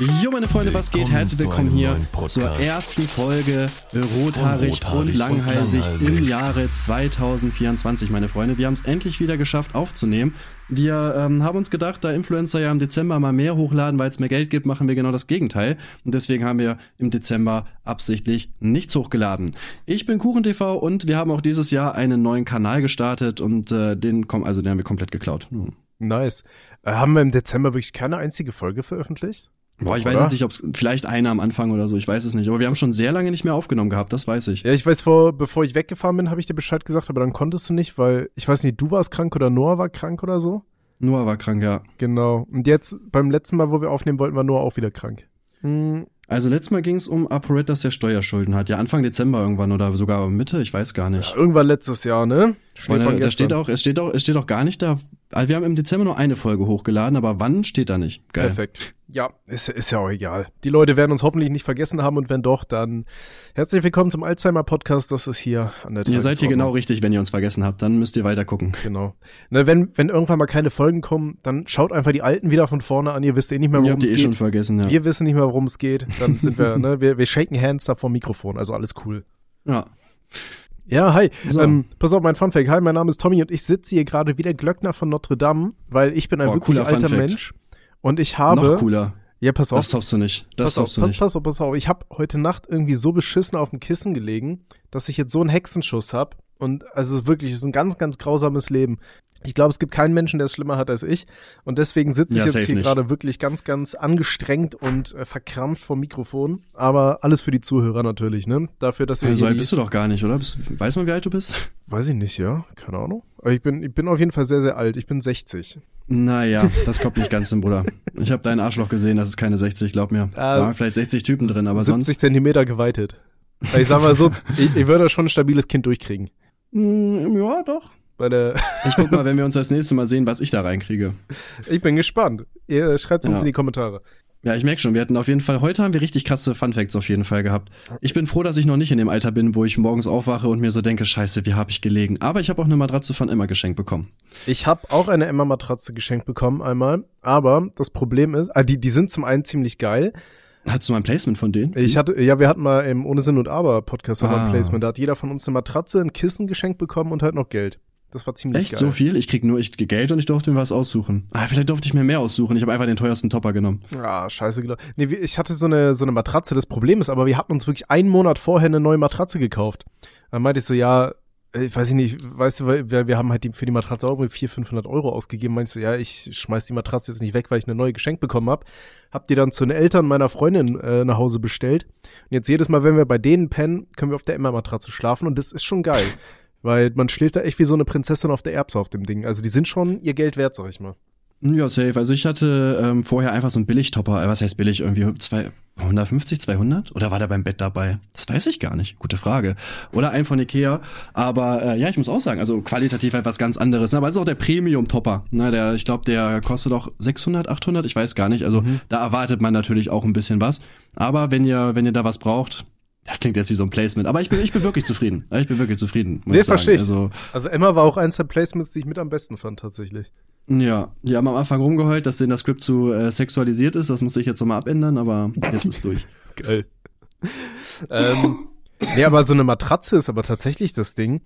Jo, meine Freunde, was geht? Herzlich willkommen hier zur ersten Folge Rothaarig, Rothaarig und und Langhalsig im. Jahre 2024, meine Freunde. Wir haben es endlich wieder geschafft aufzunehmen. Wir ähm, haben uns gedacht, da Influencer ja im Dezember mal mehr hochladen, weil es mehr Geld gibt, machen wir genau das Gegenteil. Und deswegen haben wir im Dezember absichtlich nichts hochgeladen. Ich bin KuchenTV und wir haben auch dieses Jahr einen neuen Kanal gestartet und äh, den, also den haben wir komplett geklaut. Hm. Nice. Äh, haben wir im Dezember wirklich keine einzige Folge veröffentlicht? Boah, ich weiß Oder? jetzt nicht, ob es vielleicht eine am Anfang oder so, ich weiß es nicht. Aber wir haben schon sehr lange nicht mehr aufgenommen gehabt, das weiß ich. Ja, ich weiß, vor, bevor ich weggefahren bin, habe ich dir Bescheid gesagt, aber dann konntest du nicht, weil ich weiß nicht, du warst krank oder Noah war krank oder so. Noah war krank, ja. Genau. Und jetzt, beim letzten Mal, wo wir aufnehmen wollten, war Noah auch wieder krank. Hm, Also letztes Mal ging es um ApoRed, dass der Steuerschulden hat. Ja, Anfang Dezember irgendwann oder sogar Mitte, ich weiß gar nicht. irgendwann letztes Jahr, ne? Schnee von da gestern. steht auch, es steht auch, es steht auch gar nicht da. Also wir haben im Dezember nur eine Folge hochgeladen, aber wann steht da nicht. Geil. Perfekt. Ja, ist, ist ja auch egal. Die Leute werden uns hoffentlich nicht vergessen haben und wenn doch, dann herzlich willkommen zum Alzheimer-Podcast. Das ist hier an der Ihr seid hier genau richtig, wenn ihr uns vergessen habt. Dann müsst ihr weiter gucken. Genau. Ne, wenn, wenn irgendwann mal keine Folgen kommen, dann schaut einfach die alten wieder von vorne an. Ihr wisst eh nicht mehr, worum habt es die eh geht. schon vergessen, ja. Wir wissen nicht mehr, worum es geht. Dann sind wir, ne, wir, wir shaken hands da vom Mikrofon. Also alles cool. ja. Ja, hi. So. Ähm, pass auf, mein Funfact. Hi, mein Name ist Tommy und ich sitze hier gerade wie der Glöckner von Notre Dame, weil ich bin ein Boah, wirklich alter Funfact. Mensch. Und ich habe. Noch cooler. Ja, pass auf. Das toppst du nicht. Das pass auf, du pass, nicht. pass auf, pass auf. Ich habe heute Nacht irgendwie so beschissen auf dem Kissen gelegen, dass ich jetzt so einen Hexenschuss hab. Und also wirklich, es ist ein ganz, ganz grausames Leben. Ich glaube, es gibt keinen Menschen, der es schlimmer hat als ich. Und deswegen sitze ich Ja, jetzt hier gerade wirklich ganz, ganz angestrengt und äh, verkrampft vom Mikrofon. Aber alles für die Zuhörer natürlich, ne? Dafür, dass ihr So hier alt bist du doch gar nicht, oder? Bist, weiß man, wie alt du bist? Weiß ich nicht, ja. Keine Ahnung. Aber ich bin, ich bin auf jeden Fall sehr, sehr alt. Ich bin 60. Naja, das kommt nicht ganz hin, Bruder. Ich habe dein Arschloch gesehen, das ist keine 60, glaub mir. Da waren vielleicht 60 Typen drin, aber 70 sonst. Zentimeter geweitet. Ich sag mal so, ich, ich würde schon ein stabiles Kind durchkriegen. Mm, ja, doch. Bei der, Ich guck mal, wenn wir uns das nächste Mal sehen, was ich da reinkriege. ich bin gespannt. Ihr schreibt uns Ja. in die Kommentare. Ja, ich merk schon, wir hatten auf jeden Fall, heute haben wir richtig krasse Funfacts auf jeden Fall gehabt. Ich bin froh, dass ich noch nicht in dem Alter bin, wo ich morgens aufwache und mir so denke, scheiße, wie habe ich gelegen. Aber ich habe auch eine Matratze von Emma geschenkt bekommen. Ich habe auch eine Emma-Matratze geschenkt bekommen einmal, aber das Problem ist, ah, die, die sind zum einen ziemlich geil. Hattest du mal ein Placement von denen? Ich hatte, ja, wir hatten mal im Ohne Sinn und Aber Podcast Ah. ein Placement. Da hat jeder von uns eine Matratze, ein Kissen geschenkt bekommen und halt noch Geld. Das war ziemlich Echt geil. so viel? Ich krieg nur ich Geld und ich durfte mir was aussuchen. Ah, vielleicht durfte ich mir mehr aussuchen. Ich habe einfach den teuersten Topper genommen. Ah, scheiße, genau. Nee, ich hatte so eine, so eine Matratze. Das Problem ist aber, wir hatten uns wirklich einen Monat vorher eine neue Matratze gekauft. Dann meinte ich so, ja, äh, ich weiß ich nicht, weißt du, weil wir, wir haben halt die, für die Matratze auch irgendwie 400, 500 Euro ausgegeben. Meinst du, ja, ich schmeiß die Matratze jetzt nicht weg, weil ich eine neue geschenkt bekommen hab. Hab die dann zu den Eltern meiner Freundin äh, nach Hause bestellt. Und jetzt jedes Mal, wenn wir bei denen pennen, können wir auf der Emma-Matratze schlafen und das ist schon geil. Weil man schläft da echt wie so eine Prinzessin auf der Erbse auf dem Ding. Also die sind schon ihr Geld wert, sag ich mal. Ja, safe. Also ich hatte ähm, vorher einfach so einen Billigtopper. Äh, Was heißt billig? Irgendwie zwei, 150, 200? Oder war der beim Bett dabei? Das weiß ich gar nicht. Gute Frage. Oder ein von Ikea. Aber äh, ja, ich muss auch sagen, also qualitativ halt was ganz anderes. ne? Aber es ist auch der Premium-Topper. Ne, der, ich glaube, der kostet auch 600, 800. Ich weiß gar nicht. Also da erwartet man natürlich auch ein bisschen was. Aber wenn ihr, wenn ihr da was braucht, das klingt jetzt wie so ein Placement. Aber ich bin, ich bin wirklich zufrieden. Ich bin wirklich zufrieden. muss Nee, verstehe ich. Also Also Emma war auch eins der Placements, die ich mit am besten fand, tatsächlich. Ja, die haben am Anfang rumgeheult, dass denen das Skript zu äh, sexualisiert ist. Das muss ich jetzt nochmal abändern, aber jetzt ist durch. Geil. ähm, nee, aber so eine Matratze ist aber tatsächlich das Ding.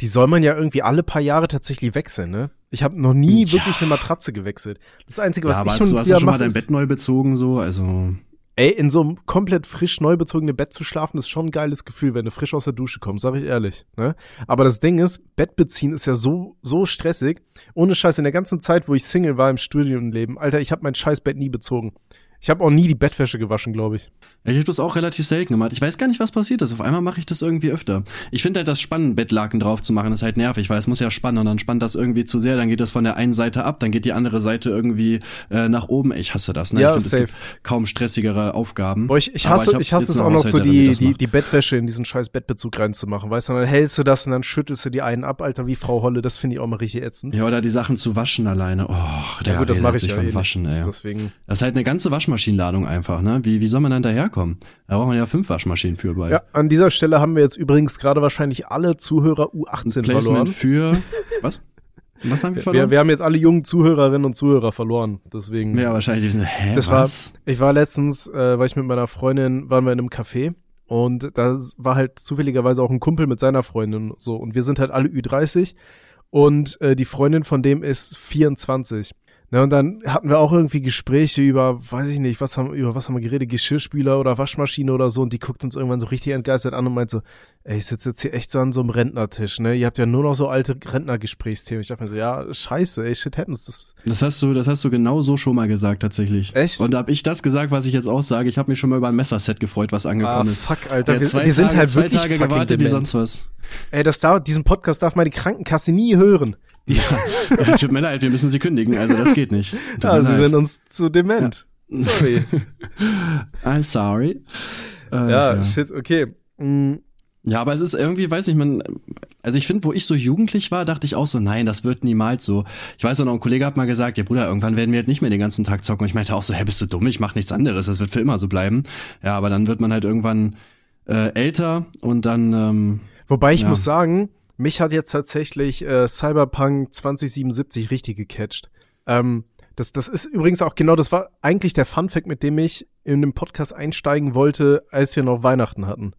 Die soll man ja irgendwie alle paar Jahre tatsächlich wechseln, ne? Ich habe noch nie Ja. wirklich eine Matratze gewechselt. Das Einzige, was ja, aber ich hast schon du, hast du schon mal dein Bett neu bezogen, so? Also, ey, in so einem komplett frisch neu bezogenen Bett zu schlafen, ist schon ein geiles Gefühl, wenn du frisch aus der Dusche kommst, sag ich ehrlich, ne? Aber das Ding ist, Bett beziehen ist ja so, so stressig. Ohne Scheiß, in der ganzen Zeit, wo ich Single war im Studienleben, Alter, ich habe mein scheiß Bett nie bezogen. Ich habe auch nie die Bettwäsche gewaschen, glaube ich. ich habe das auch relativ selten gemacht. Ich weiß gar nicht, was passiert ist. Auf einmal mache ich das irgendwie öfter. Ich finde halt das Spannend, Bettlaken drauf zu machen, ist halt nervig, weil es muss ja spannen und dann spannt das irgendwie zu sehr, dann geht das von der einen Seite ab, dann geht die andere Seite irgendwie äh, nach oben. Ich hasse das, ne? Ja, ich finde, es gibt kaum stressigere Aufgaben. Boah, ich, ich hasse, hab ich, hasse es auch noch so, die, die, die Bettwäsche in diesen scheiß Bettbezug reinzumachen, weißt du? Dann hältst du das und dann schüttelst du die einen ab, Alter, wie Frau Holle, das finde ich auch mal richtig ätzend. Ja, oder die Sachen zu waschen alleine. Oh, der Ja, gut, das mache ich sich ja von eh. Waschen, ey. Deswegen. Das ist halt eine ganze Waschmaschinenladung einfach, ne? Wie, wie soll man dann daherkommen? Da braucht man ja fünf Waschmaschinen für bei. Ja, an dieser Stelle haben wir jetzt übrigens gerade wahrscheinlich alle Zuhörer U18 Placement verloren. für was? Was haben wir verloren? Wir, wir haben jetzt alle jungen Zuhörerinnen und Zuhörer verloren. Deswegen. ja, wahrscheinlich. Hä, das was? war, ich war letztens, äh, war ich mit meiner Freundin, waren wir in einem Café und da war halt zufälligerweise auch ein Kumpel mit seiner Freundin so und wir sind halt alle Ü30 und äh, die Freundin von dem ist 24. Ne, und dann hatten wir auch irgendwie Gespräche über, weiß ich nicht, was haben, über was haben wir geredet, Geschirrspüler oder Waschmaschine oder so und die guckt uns irgendwann so richtig entgeistert an und meint so, ey, ich sitze jetzt hier echt so an so einem Rentnertisch, ne? Ihr habt ja nur noch so alte Rentnergesprächsthemen. Ich dachte mir so, ja, scheiße, ey, shit happens. Das, Das hast du, das hast du genau so schon mal gesagt, tatsächlich. Echt? Und da hab ich das gesagt, was ich jetzt auch sage. Ich habe mich schon mal über ein Messerset gefreut, was ah, angekommen ist. fuck, Alter, Der wir, zwei wir sind Tage, halt zwei wirklich Tage fucking gewartet wie sonst was. Ey, das darf, diesen Podcast darf meine Krankenkasse nie hören. Die, Ja, tut mir leid, wir müssen sie kündigen, also das geht nicht. Tut ja, mir sie leid. sind uns zu dement. Sorry. I'm sorry. Äh, ja, shit, okay. Mm, Ja, aber es ist irgendwie, weiß ich, man, also ich finde, wo ich so jugendlich war, dachte ich auch so, nein, das wird niemals so. Ich weiß auch noch, ein Kollege hat mal gesagt, ja Bruder, irgendwann werden wir halt nicht mehr den ganzen Tag zocken. Und ich meinte auch so, hä, bist du dumm, ich mach nichts anderes, das wird für immer so bleiben. Ja, aber dann wird man halt irgendwann äh, älter und dann, ähm, Wobei ich Ja. muss sagen, mich hat jetzt tatsächlich äh, Cyberpunk 2077 richtig gecatcht. Ähm, das, das ist übrigens auch genau, das war eigentlich der Funfact, mit dem ich in den Podcast einsteigen wollte, als wir noch Weihnachten hatten.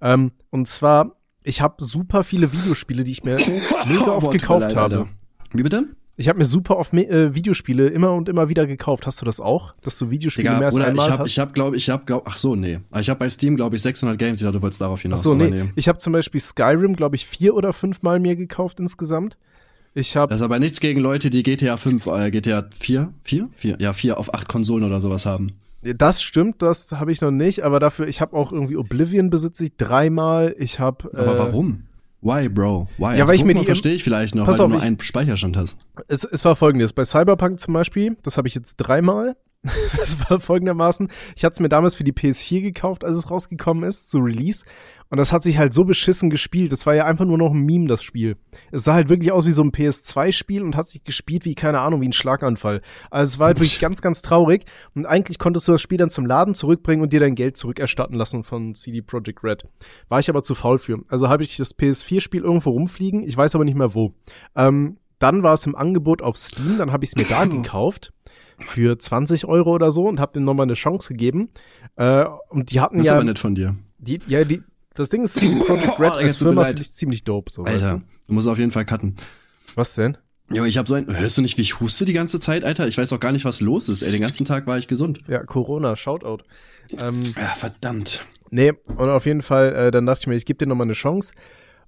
Ähm, und zwar, ich habe super viele Videospiele, die ich mir mega oft gekauft habe. Wie bitte? Ich habe mir super oft äh, Videospiele immer und immer wieder gekauft. Hast du das auch? Dass du Videospiele Digga, mehr als oder einmal ich hab, hast? ich hab, glaub, ich hab, glaub, ach so, nee. Ich hab bei Steam, glaube ich, 600 Games, ich dachte, du wolltest darauf Ach hinaus. so, aber nee. Ich habe zum Beispiel Skyrim, glaube ich, vier oder fünfmal mir gekauft insgesamt. Ich habe Das ist aber nichts gegen Leute, die GTA 5, äh, GTA 4, 4? 4? Ja, 4 auf 8 Konsolen oder sowas haben. Das stimmt, das habe ich noch nicht, aber dafür, ich habe auch irgendwie Oblivion besitze ich dreimal. Ich habe. Aber äh, warum? Why, Bro? Why? Ja, weil ich mir die- verstehe ich vielleicht noch, weil auf, du nur ich- einen Speicherstand hast. Es, es war folgendes: Bei Cyberpunk zum Beispiel, das habe ich jetzt dreimal. Das war folgendermaßen: Ich hatte es mir damals für die PS4 gekauft, als es rausgekommen ist, zu Release. Und das hat sich halt so beschissen gespielt. Das war ja einfach nur noch ein Meme, das Spiel. Es sah halt wirklich aus wie so ein PS2-Spiel und hat sich gespielt wie, keine Ahnung, wie ein Schlaganfall. Also es war halt wirklich ganz, ganz traurig. Und eigentlich konntest du das Spiel dann zum Laden zurückbringen und dir dein Geld zurückerstatten lassen von CD Projekt Red. War ich aber zu faul für. Also habe ich das PS4-Spiel irgendwo rumfliegen. Ich weiß aber nicht mehr wo. Ähm, dann war es im Angebot auf Steam. Dann habe ich es mir da gekauft für 20 Euro oder so und habe dem nochmal eine Chance gegeben. Äh, und die hatten Das ist ja, aber nett von dir. die, ja, die, das Ding ist, CD Projekt Red Oh, als Firma leid. finde ich ziemlich dope. So, Alter, Weißt du musst auf jeden Fall cutten. du? Was denn? Jo, ich hab so ein, hörst du nicht, wie ich huste die ganze Zeit, Alter? Ich weiß auch gar nicht, was los ist, ey. Den ganzen Tag war ich gesund. Ja, Corona, Shoutout. Ähm, Ja, verdammt. nee, und auf jeden Fall, äh, dann dachte ich mir, ich gebe dir nochmal eine Chance.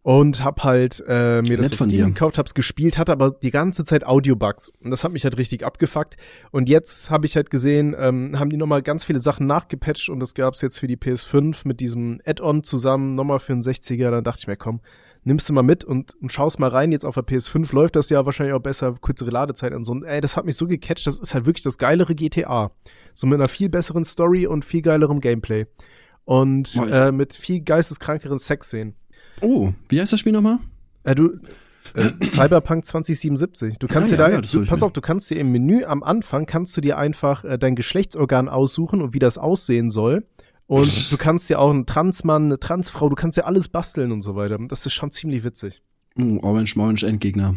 Und hab halt äh, mir das Nett auf Steam dir. gekauft, hab's gespielt, hatte aber die ganze Zeit Audiobugs. Und das hat mich halt richtig abgefuckt. Und jetzt habe ich halt gesehen, ähm, haben die nochmal ganz viele Sachen nachgepatcht und das gab's jetzt für die PS5 mit diesem Add-on zusammen, nochmal für einen 60er. Dann dachte ich mir, komm, nimmst du mal mit und, und schaust mal rein. Jetzt auf der PS5 läuft das ja wahrscheinlich auch besser, kürzere Ladezeit und so. Und ey, das hat mich so gecatcht, das ist halt wirklich das geilere GTA. So mit einer viel besseren Story und viel geilerem Gameplay. Und äh, mit viel geisteskrankeren Sexszenen. Oh, wie heißt das Spiel nochmal? Äh, du, äh, Cyberpunk 2077. Du kannst Ah, dir ja, da, ja, du, pass auf, du kannst dir im Menü am Anfang kannst du dir einfach äh, dein Geschlechtsorgan aussuchen und wie das aussehen soll. Und du kannst dir auch einen Transmann, eine Transfrau, du kannst dir alles basteln und so weiter. Das ist schon ziemlich witzig. Oh, Orange Orange Endgegner.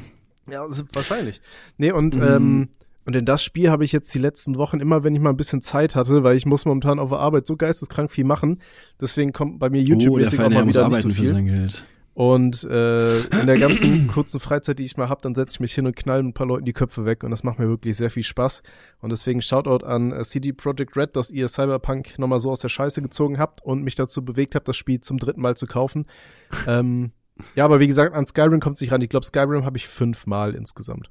Ja, ist wahrscheinlich. Nee, und, Mhm. ähm, und in das Spiel habe ich jetzt die letzten Wochen immer, wenn ich mal ein bisschen Zeit hatte, weil ich muss momentan auf der Arbeit so geisteskrank viel machen. Deswegen kommt bei mir oh, YouTube-mäßig auch Feine, er mal wieder nicht so viel. Und äh, in der ganzen kurzen Freizeit, die ich mal hab, dann setze ich mich hin und knall ein paar Leuten die Köpfe weg und das macht mir wirklich sehr viel Spaß. Und deswegen Shoutout an äh, CD Projekt Red, dass ihr Cyberpunk nochmal so aus der Scheiße gezogen habt und mich dazu bewegt habt, das Spiel zum dritten Mal zu kaufen. ähm, ja, aber wie gesagt, an Skyrim kommt es nicht ran. Ich glaube, Skyrim habe ich fünfmal insgesamt.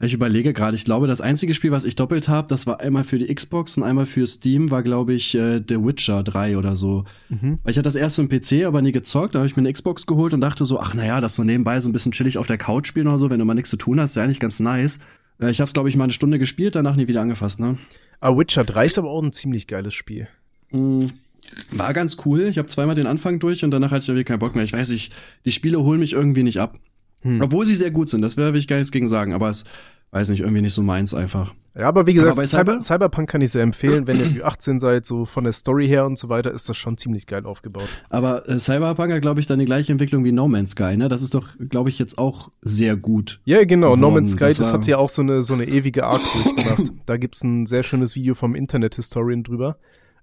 Ich überlege gerade, ich glaube, das einzige Spiel, was ich doppelt habe, das war einmal für die Xbox und einmal für Steam, war, glaube ich, äh, The Witcher 3 oder so. Mhm. Weil ich hatte das erst für den PC, aber nie gezockt. Da habe ich mir eine Xbox geholt und dachte so, ach naja, das so nebenbei so ein bisschen chillig auf der Couch spielen oder so, wenn du mal nichts zu tun hast, ist ja eigentlich ganz nice. Äh, ich habe es, glaube ich, mal eine Stunde gespielt, danach nie wieder angefasst, ne? Aber Witcher 3 ist aber auch ein ziemlich geiles Spiel. Mm, War ganz cool. Ich habe zweimal den Anfang durch und danach hatte ich irgendwie keinen Bock mehr. Ich weiß nicht, die Spiele holen mich irgendwie nicht ab. Hm. Obwohl sie sehr gut sind, das will ich gar nichts gegen sagen, aber es weiß nicht, irgendwie nicht so meins einfach. Ja, aber wie gesagt, Aber Cyber, Cyber- Cyberpunk kann ich sehr empfehlen. Wenn ihr 18 seid, so von der Story her und so weiter, ist das schon ziemlich geil aufgebaut. Aber äh, Cyberpunk hat, glaube ich, dann die gleiche Entwicklung wie No Man's Sky, ne? Das ist doch, glaube ich, jetzt auch sehr gut. Ja, genau. No geworden. Man's Sky, Das das, hat ja auch so eine, so eine ewige Arc durchgemacht. da gibt's ein sehr schönes Video vom Internet-Historian drüber,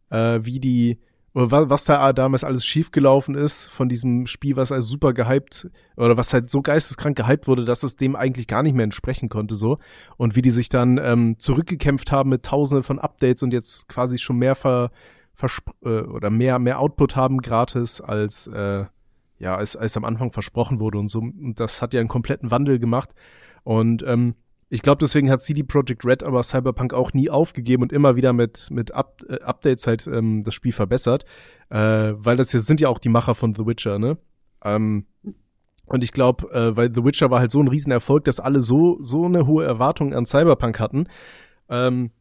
äh, wie die, was da damals alles schiefgelaufen ist von diesem Spiel, was als super gehypt, oder was halt so geisteskrank gehypt wurde, dass es dem eigentlich gar nicht mehr entsprechen konnte, so. Und wie die sich dann ähm, zurückgekämpft haben mit tausenden von Updates und jetzt quasi schon mehr ver, versp äh, oder mehr, mehr Output haben gratis als, äh, ja, als, als am Anfang versprochen wurde und so. Und das hat ja einen kompletten Wandel gemacht. Und ähm, ich glaube, deswegen hat CD Projekt Red aber Cyberpunk auch nie aufgegeben und immer wieder mit, mit Up äh, Updates halt ähm, das Spiel verbessert. Äh, weil das jetzt sind ja auch die Macher von The Witcher, ne? Ähm, und ich glaube, äh, weil The Witcher war halt so ein Riesenerfolg, dass alle so, so eine hohe Erwartung an Cyberpunk hatten, ähm,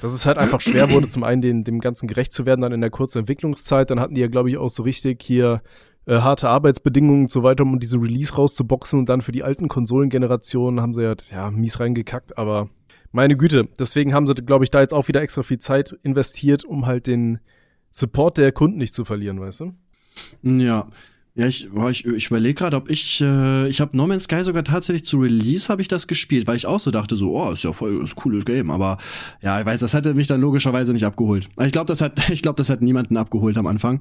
dass es halt einfach schwer wurde, zum einen den, dem Ganzen gerecht zu werden, dann in der kurzen Entwicklungszeit. Dann hatten die ja, glaube ich, auch so richtig hier äh, harte Arbeitsbedingungen und so weiter, um diese Release rauszuboxen. Und dann für die alten Konsolengenerationen haben sie ja, ja mies reingekackt, aber meine Güte. Deswegen haben sie, glaube ich, da jetzt auch wieder extra viel Zeit investiert, um halt den Support der Kunden nicht zu verlieren, weißt du? Ja. Ja, ich, ich, ich überlege gerade, ob ich, äh, ich habe No Man's Sky sogar tatsächlich zu Release habe ich das gespielt, weil ich auch so dachte, so, oh, ist ja voll ist cooles Game, aber ja, ich weiß, das hatte mich dann logischerweise nicht abgeholt. Ich glaube, das hat, ich glaube, das hat niemanden abgeholt am Anfang,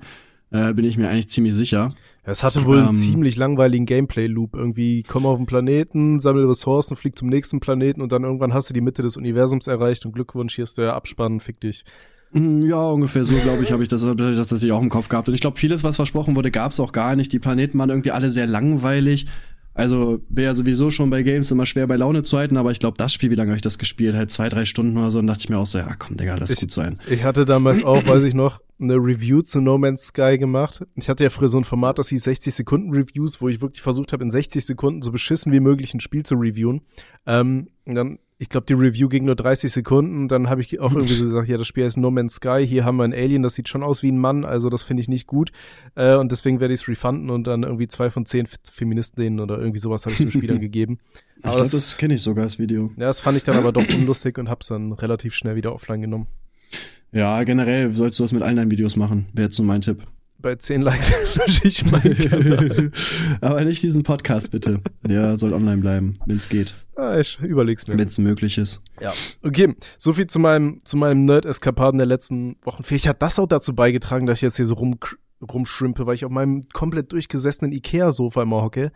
äh, bin ich mir eigentlich ziemlich sicher. Es hatte wohl einen Ähm. ziemlich langweiligen Gameplay-Loop. Irgendwie komm auf den Planeten, sammel Ressourcen, flieg zum nächsten Planeten und dann irgendwann hast du die Mitte des Universums erreicht und Glückwunsch, hier ist der Abspann, fick dich. Mm, Ja, ungefähr so, glaube ich, habe ich das, hab ich das tatsächlich auch im Kopf gehabt. Und ich glaube, vieles, was versprochen wurde, gab es auch gar nicht. Die Planeten waren irgendwie alle sehr langweilig. Also bin ja sowieso schon bei Games immer schwer bei Laune zu halten, aber ich glaube, das Spiel, wie lange habe ich das gespielt? Halt zwei, drei Stunden oder so, und dachte ich mir auch so, ja, komm, Digga, lass Ich- gut sein. Ich hatte damals auch, weiß ich noch, eine Review zu No Man's Sky gemacht. Ich hatte ja früher so ein Format, das hieß 60 Sekunden Reviews, wo ich wirklich versucht habe, in 60 Sekunden so beschissen wie möglich ein Spiel zu reviewen. Ähm, und dann, ich glaube, die Review ging nur 30 Sekunden. Dann habe ich auch irgendwie so gesagt, ja, das Spiel heißt No Man's Sky. Hier haben wir ein Alien, das sieht schon aus wie ein Mann, also das finde ich nicht gut. Äh, und deswegen werde ich es refunden und dann irgendwie zwei von zehn Feministinnen oder irgendwie sowas habe ich dem Spiel dann gegeben. Ich Aber glaube, das- das kenne ich sogar, das Video. Ja, das fand ich dann aber doch unlustig und hab's dann relativ schnell wieder offline genommen. Ja, generell solltest du das mit allen deinen Videos machen, wäre jetzt so mein Tipp. Bei 10 Likes lösche ich meinen Kanal. aber nicht diesen Podcast, bitte. Der soll online bleiben, wenn es geht, Ah, ich überleg's mir. wenn es möglich ist. Ja. Okay, so viel zu meinem, zu meinem Nerd-Eskapaden der letzten Wochen. Vielleicht hat das auch dazu beigetragen, dass ich jetzt hier so rum, rumschrimpe, weil ich auf meinem komplett durchgesessenen Ikea-Sofa immer hocke.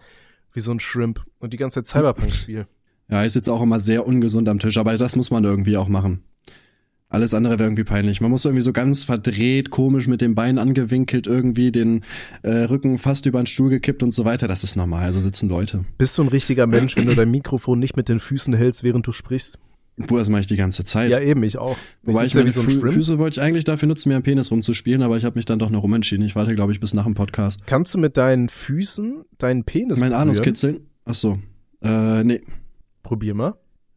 Wie so ein Shrimp. Und die ganze Zeit Cyberpunk spiele. Ja, ist jetzt auch immer sehr ungesund am Tisch, aber das muss man irgendwie auch machen. Alles andere wäre irgendwie peinlich. Man muss irgendwie so ganz verdreht, komisch mit dem Bein angewinkelt, irgendwie den äh, Rücken fast über den Stuhl gekippt und so weiter. Das ist normal, so sitzen Leute. Bist du ein richtiger Mensch, wenn du dein Mikrofon nicht mit den Füßen hältst, während du sprichst? Puh, das mache ich die ganze Zeit. Ja, eben, ich auch. Wobei ich sitze ja meine wie so Fü. Füße wollte ich eigentlich dafür nutzen, mir am Penis rumzuspielen, aber ich habe mich dann doch noch umentschieden. Ich warte, glaube ich, bis nach dem Podcast. Kannst du mit deinen Füßen deinen Penis Mein Anus kitzeln? Ach so. Äh, nee, Probier mal.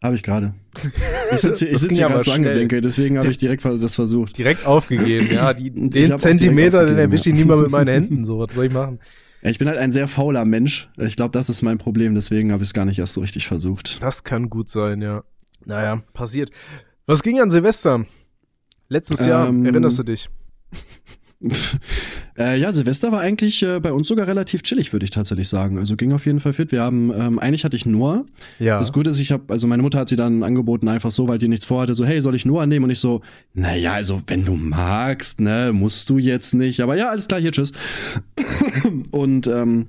Habe ich gerade. Ich sitze ich sitz hier gerade so angedenke, deswegen habe ich direkt das versucht. Direkt aufgegeben, ja. Die, den Zentimeter, den erwische ich ja. nie mal mit meinen Händen. So, was soll ich machen? Ich bin halt ein sehr fauler Mensch. Ich glaube, das ist mein Problem, deswegen habe ich es gar nicht erst so richtig versucht. Das kann gut sein, ja. Naja, passiert. Was ging an Silvester? Letztes Jahr, Ähm, erinnerst du dich? äh, ja, Silvester war eigentlich äh, bei uns sogar relativ chillig, würde ich tatsächlich sagen. Also ging auf jeden Fall fit. Wir haben, ähm, eigentlich hatte ich Noah. Ja. Das Gute ist, ich habe, also meine Mutter hat sie dann angeboten, einfach so, weil die nichts vorhatte, so, hey, soll ich Noah nehmen? Und ich so, naja, also wenn du magst, ne, musst du jetzt nicht. Aber ja, alles klar, hier, tschüss. Und ähm,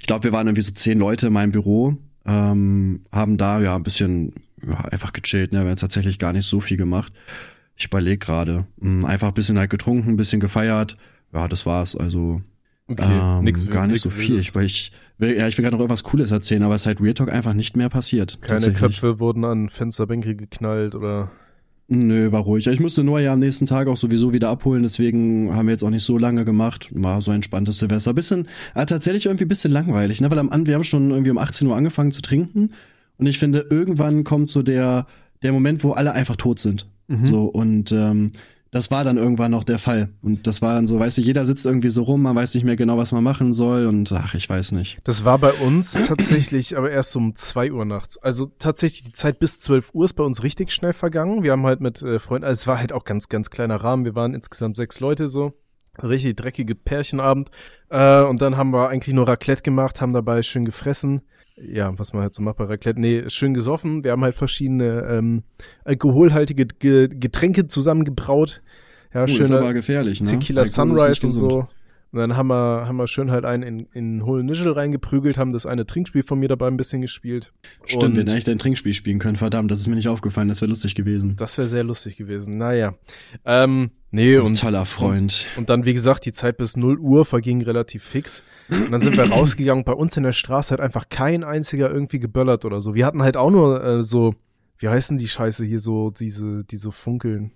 ich glaube, wir waren irgendwie so zehn Leute in meinem Büro, ähm, haben da ja ein bisschen ja, einfach gechillt, ne? Wir haben jetzt tatsächlich gar nicht so viel gemacht. Ich überlege gerade. Mh, Einfach ein bisschen halt getrunken, ein bisschen gefeiert. Ja, das war's. Also okay, ähm, nix, gar nicht so viel. Ich, weil ich will, ja, ich will gerade noch irgendwas Cooles erzählen, aber es ist seit Real Talk einfach nicht mehr passiert. Keine. Köpfe wurden an Fensterbänke geknallt oder. Nö, war ruhig. Ich musste Noah ja am nächsten Tag auch sowieso wieder abholen, deswegen haben wir jetzt auch nicht so lange gemacht. War so ein entspanntes Silvester. Bisschen, äh, tatsächlich irgendwie ein bisschen langweilig, ne? Weil am wir haben schon irgendwie um 18 Uhr angefangen zu trinken und ich finde, irgendwann kommt so der, der Moment, wo alle einfach tot sind. Mhm. So, und ähm, das war dann irgendwann noch der Fall. Und das war dann so, weißt du, jeder sitzt irgendwie so rum, man weiß nicht mehr genau, was man machen soll und ach, ich weiß nicht. Das war bei uns tatsächlich aber erst um zwei Uhr nachts. Also tatsächlich die Zeit bis 12 Uhr ist bei uns richtig schnell vergangen. Wir haben halt mit äh, Freunden, also es war halt auch ganz, ganz kleiner Rahmen. Wir waren insgesamt sechs Leute so. Richtig dreckige Pärchenabend. Äh, und dann haben wir eigentlich nur Raclette gemacht, haben dabei schön gefressen ja, was man halt so macht bei Raclette. Nee, schön gesoffen. Wir haben halt verschiedene ähm, alkoholhaltige Ge Getränke zusammengebraut. Ja, oh, schön. Ist aber gefährlich, ne? Tequila Alkohol Sunrise und so. Und dann haben wir, haben wir schön halt einen in, in Hohle Nischel reingeprügelt, haben das eine Trinkspiel von mir dabei ein bisschen gespielt. Stimmt, und wir hätten eigentlich ein Trinkspiel spielen können. Verdammt, das ist mir nicht aufgefallen. Das wäre lustig gewesen. Das wäre sehr lustig gewesen. Naja. Ähm, nee, und. Toller Freund. Und, und dann, wie gesagt, die Zeit bis 0 Uhr verging relativ fix. Und dann sind wir rausgegangen. Bei uns in der Straße hat einfach kein einziger irgendwie geböllert oder so. Wir hatten halt auch nur äh, so, wie heißen die Scheiße hier so, diese, die so funkeln.